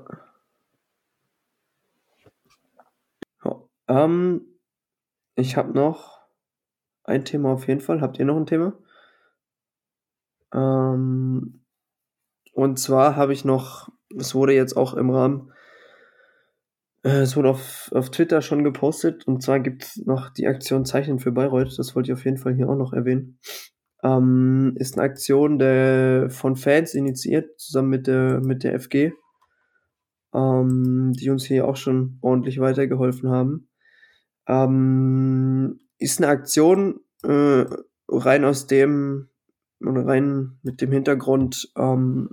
Ähm, ich habe noch ein Thema auf jeden Fall. Habt ihr noch ein Thema? Ähm, und zwar habe ich noch es wurde jetzt auch im Rahmen, äh, es wurde auf, auf Twitter schon gepostet und zwar gibt es noch die Aktion Zeichnen für Bayreuth, das wollte ich auf jeden Fall hier auch noch erwähnen. Ähm, ist eine Aktion der, von Fans initiiert, zusammen mit der, mit der FG, ähm, die uns hier auch schon ordentlich weitergeholfen haben. Ähm, ist eine Aktion äh, rein aus dem, rein mit dem Hintergrund, ähm,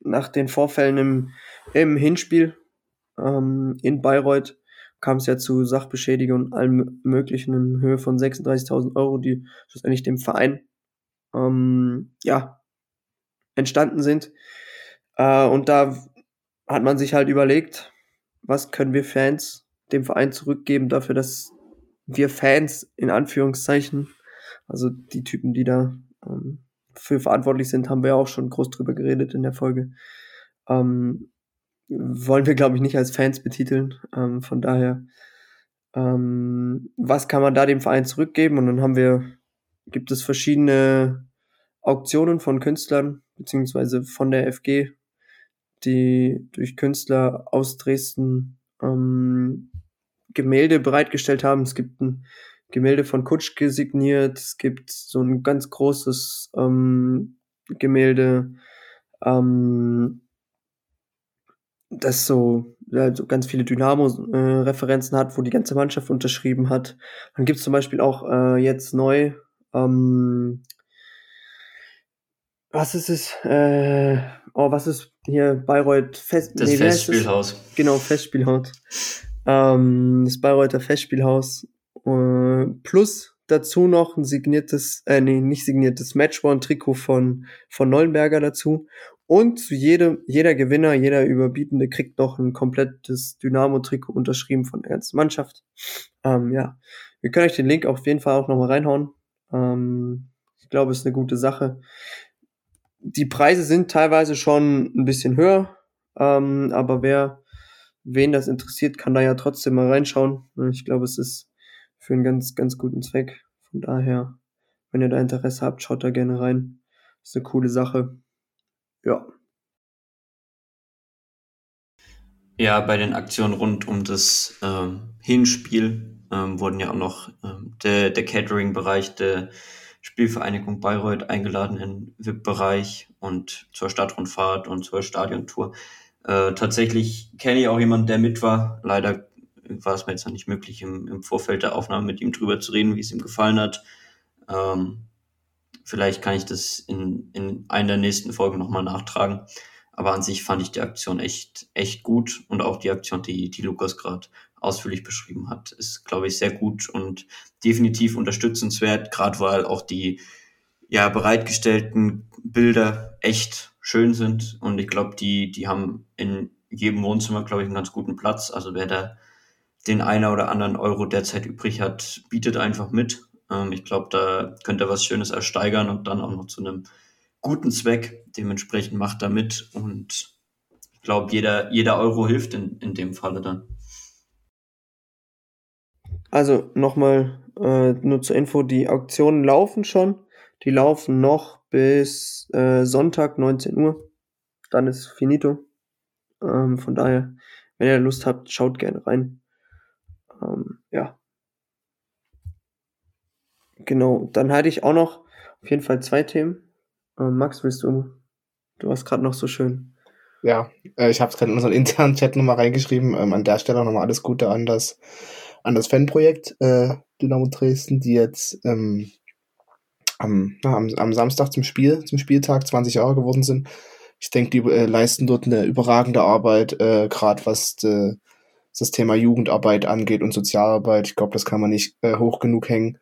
nach den Vorfällen im, im Hinspiel ähm, in Bayreuth kam es ja zu Sachbeschädigung und allem Möglichen in Höhe von 36.000 Euro, die schlussendlich dem Verein ähm, ja, entstanden sind. Äh, und da hat man sich halt überlegt, was können wir Fans dem Verein zurückgeben dafür, dass wir Fans in Anführungszeichen, also die Typen, die da ähm, für verantwortlich sind, haben wir auch schon groß drüber geredet in der Folge. Ähm, wollen wir, glaube ich, nicht als Fans betiteln. Ähm, von daher, ähm, was kann man da dem Verein zurückgeben? Und dann haben wir, gibt es verschiedene Auktionen von Künstlern, beziehungsweise von der FG, die durch Künstler aus Dresden ähm, Gemälde bereitgestellt haben. Es gibt ein Gemälde von Kutschke signiert, es gibt so ein ganz großes ähm, Gemälde, ähm, das so, ja, so ganz viele Dynamo-Referenzen äh, hat, wo die ganze Mannschaft unterschrieben hat. Dann gibt es zum Beispiel auch äh, jetzt neu, ähm, was ist es? Äh, oh, was ist hier Bayreuth Fest? Das nee, Festspielhaus. Genau, Festspielhaus. Ähm, das Bayreuther Festspielhaus. Äh, plus dazu noch ein signiertes, äh, nee, nicht signiertes Matchborn-Trikot von, von Neuenberger dazu. Und zu jedem, jeder Gewinner, jeder Überbietende kriegt noch ein komplettes Dynamo-Trikot unterschrieben von der ganzen Mannschaft. Ähm, ja, wir können euch den Link auf jeden Fall auch nochmal reinhauen. Ähm, ich glaube, es ist eine gute Sache. Die Preise sind teilweise schon ein bisschen höher, ähm, aber wer, wen das interessiert, kann da ja trotzdem mal reinschauen. Ich glaube, es ist für einen ganz, ganz guten Zweck. Von daher, wenn ihr da Interesse habt, schaut da gerne rein. Ist eine coole Sache. Ja. Ja, bei den Aktionen rund um das ähm, Hinspiel ähm, wurden ja auch noch ähm, der, der Catering-Bereich der Spielvereinigung Bayreuth eingeladen in VIP-Bereich und zur Stadtrundfahrt und zur Stadiontour. Äh, tatsächlich kenne ich auch jemanden, der mit war. Leider war es mir jetzt noch nicht möglich, im, im Vorfeld der Aufnahme mit ihm drüber zu reden, wie es ihm gefallen hat. Ähm, vielleicht kann ich das in, in einer der nächsten Folgen nochmal nachtragen. Aber an sich fand ich die Aktion echt, echt gut und auch die Aktion, die, die Lukas gerade ausführlich beschrieben hat, ist, glaube ich, sehr gut und definitiv unterstützenswert, gerade weil auch die ja bereitgestellten Bilder echt schön sind und ich glaube, die, die haben in jedem Wohnzimmer, glaube ich, einen ganz guten Platz. Also wer da den einer oder anderen Euro derzeit übrig hat, bietet einfach mit. Ähm, ich glaube, da könnte er was Schönes ersteigern und dann auch noch zu einem guten Zweck. Dementsprechend macht er mit und ich glaube, jeder, jeder Euro hilft in, in dem Falle dann. Also nochmal äh, nur zur Info, die Auktionen laufen schon. Die laufen noch bis äh, Sonntag 19 Uhr. Dann ist finito. Ähm, von daher, wenn ihr Lust habt, schaut gerne rein. Ähm, ja. Genau, dann hatte ich auch noch auf jeden Fall zwei Themen. Ähm, Max, willst du? Du warst gerade noch so schön. Ja, äh, ich habe es gerade in unseren internen Chat nochmal reingeschrieben. Ähm, an der Stelle nochmal alles Gute an das, an das Fanprojekt äh, Dynamo Dresden, die jetzt ähm, am, na, am, am Samstag zum Spiel, zum Spieltag 20 Jahre geworden sind. Ich denke, die äh, leisten dort eine überragende Arbeit, äh, gerade was de, das Thema Jugendarbeit angeht und Sozialarbeit. Ich glaube, das kann man nicht äh, hoch genug hängen.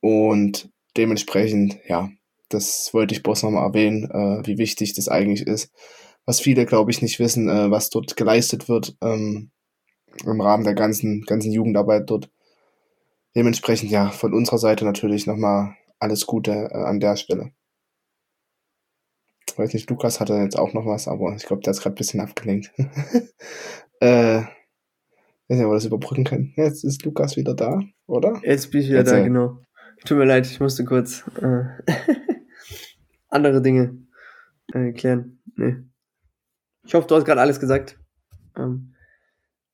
Und dementsprechend, ja, das wollte ich bloß nochmal erwähnen, äh, wie wichtig das eigentlich ist. Was viele, glaube ich, nicht wissen, äh, was dort geleistet wird ähm, im Rahmen der ganzen, ganzen Jugendarbeit dort. Dementsprechend, ja, von unserer Seite natürlich nochmal alles Gute äh, an der Stelle. Ich weiß nicht, Lukas hatte jetzt auch noch was, aber ich glaube, der ist gerade ein bisschen abgelenkt. äh, weiß nicht, ob wir das überbrücken können. Jetzt ist Lukas wieder da, oder? Jetzt bin ich wieder Erzähl. da, genau. Tut mir leid, ich musste kurz äh, andere Dinge äh, klären. Nee. Ich hoffe, du hast gerade alles gesagt. Ähm,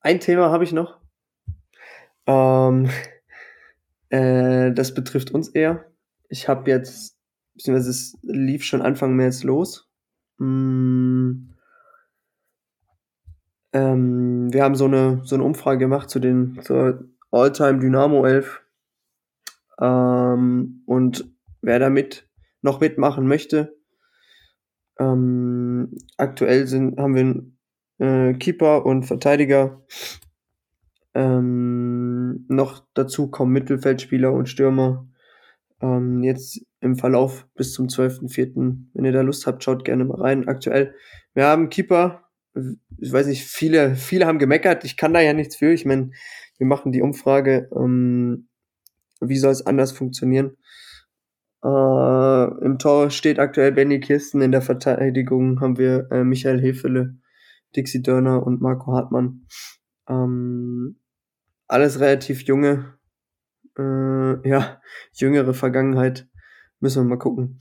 ein Thema habe ich noch. Ähm, äh, das betrifft uns eher. Ich habe jetzt, beziehungsweise es lief schon Anfang März los. Mm, ähm, wir haben so eine, so eine Umfrage gemacht zu den, zur All-Time Dynamo 11. Ähm, und wer damit noch mitmachen möchte, ähm, aktuell sind, haben wir äh, Keeper und Verteidiger. Ähm, noch dazu kommen Mittelfeldspieler und Stürmer. Ähm, jetzt im Verlauf bis zum 12.04. Wenn ihr da Lust habt, schaut gerne mal rein. Aktuell, wir haben Keeper. Ich weiß nicht, viele, viele haben gemeckert. Ich kann da ja nichts für. Ich meine, wir machen die Umfrage. Ähm, wie soll es anders funktionieren? Äh, Im Tor steht aktuell Benny Kirsten. In der Verteidigung haben wir äh, Michael Hefele, Dixie Dörner und Marco Hartmann. Ähm, alles relativ junge, äh, ja, jüngere Vergangenheit. Müssen wir mal gucken.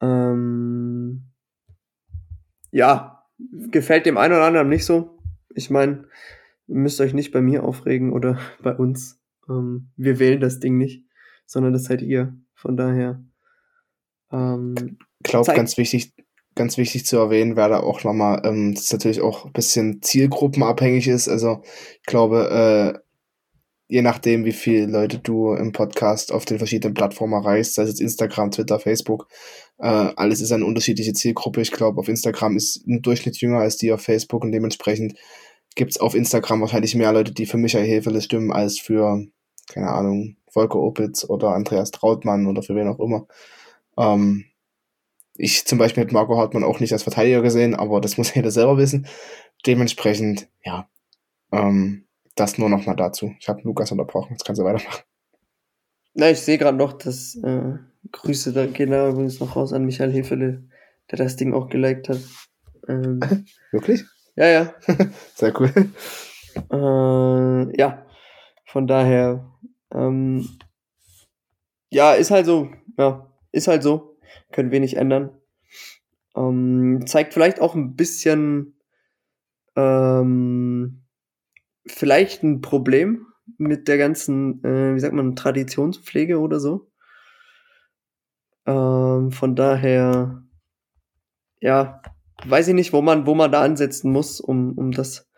Ähm, ja, gefällt dem einen oder anderen nicht so. Ich meine, müsst euch nicht bei mir aufregen oder bei uns. Ähm, wir wählen das Ding nicht, sondern das seid ihr. Von daher. Ähm, ich glaube, ganz wichtig, ganz wichtig zu erwähnen wäre da auch nochmal, ähm, dass natürlich auch ein bisschen zielgruppenabhängig ist. Also ich glaube, äh, je nachdem, wie viele Leute du im Podcast auf den verschiedenen Plattformen erreichst, sei es Instagram, Twitter, Facebook, äh, alles ist eine unterschiedliche Zielgruppe. Ich glaube, auf Instagram ist ein Durchschnitt jünger als die auf Facebook und dementsprechend gibt's auf Instagram wahrscheinlich mehr Leute, die für Michael Hefele stimmen, als für, keine Ahnung, Volker Opitz oder Andreas Trautmann oder für wen auch immer. Ähm, ich zum Beispiel mit Marco Hartmann auch nicht als Verteidiger gesehen, aber das muss jeder selber wissen. Dementsprechend, ja, ähm, das nur noch mal dazu. Ich habe Lukas unterbrochen, jetzt kannst du weitermachen. Na, ich sehe gerade noch, dass äh, Grüße da gehen da übrigens noch raus an Michael Hefele, der das Ding auch geliked hat. Ähm, Wirklich? Ja, ja. Sehr cool. Äh, ja, von daher, ähm, ja, ist halt so, ja, ist halt so, können wir nicht ändern. Ähm, zeigt vielleicht auch ein bisschen, ähm, vielleicht ein Problem mit der ganzen, äh, wie sagt man, Traditionspflege oder so. Ähm, von daher, ja, weiß ich nicht, wo man, wo man da ansetzen muss, um, um das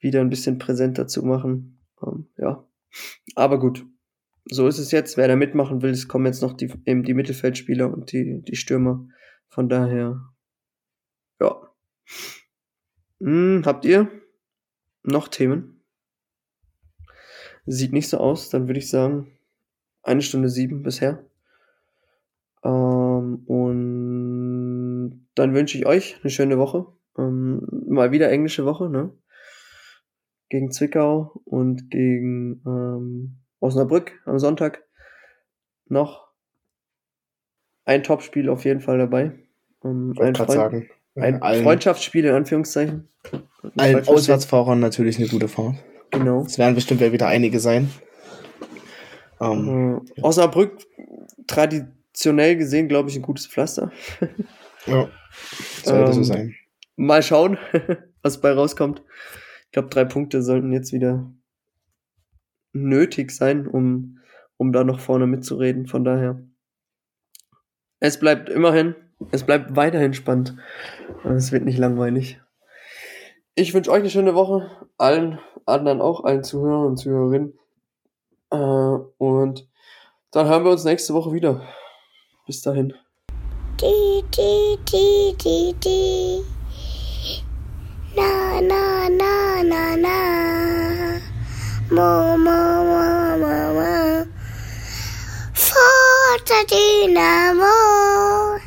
wieder ein bisschen präsenter zu machen. Ähm, ja, aber gut, so ist es jetzt. Wer da mitmachen will, es kommen jetzt noch die, eben die Mittelfeldspieler und die, die Stürmer. Von daher, ja. Hm, habt ihr noch Themen? Sieht nicht so aus, dann würde ich sagen, eine Stunde sieben bisher. Ähm, und dann wünsche ich euch eine schöne Woche. Ähm, mal wieder englische Woche, ne? Gegen Zwickau und gegen ähm, Osnabrück am Sonntag noch ein Topspiel auf jeden Fall dabei. Um, ein, Freund, sagen, ein Freundschaftsspiel in Anführungszeichen. Allen Auswärtsfahrern natürlich eine gute Fahrt. Genau. Es werden bestimmt wieder einige sein. Um, äh, Osnabrück traditionell gesehen, glaube ich, ein gutes Pflaster. ja, sollte so ähm, sein. Mal schauen, was bei rauskommt. Ich glaube, drei Punkte sollten jetzt wieder nötig sein, um, um da noch vorne mitzureden. Von daher. Es bleibt immerhin, es bleibt weiterhin spannend. Es wird nicht langweilig. Ich wünsche euch eine schöne Woche. Allen anderen auch, allen Zuhörern und Zuhörerinnen. Äh, und dann hören wir uns nächste Woche wieder. Bis dahin. Die, die, die, die, die. Na, na, na, na, na. Mo, mo, mo, mo, mo. Forza Dynamo.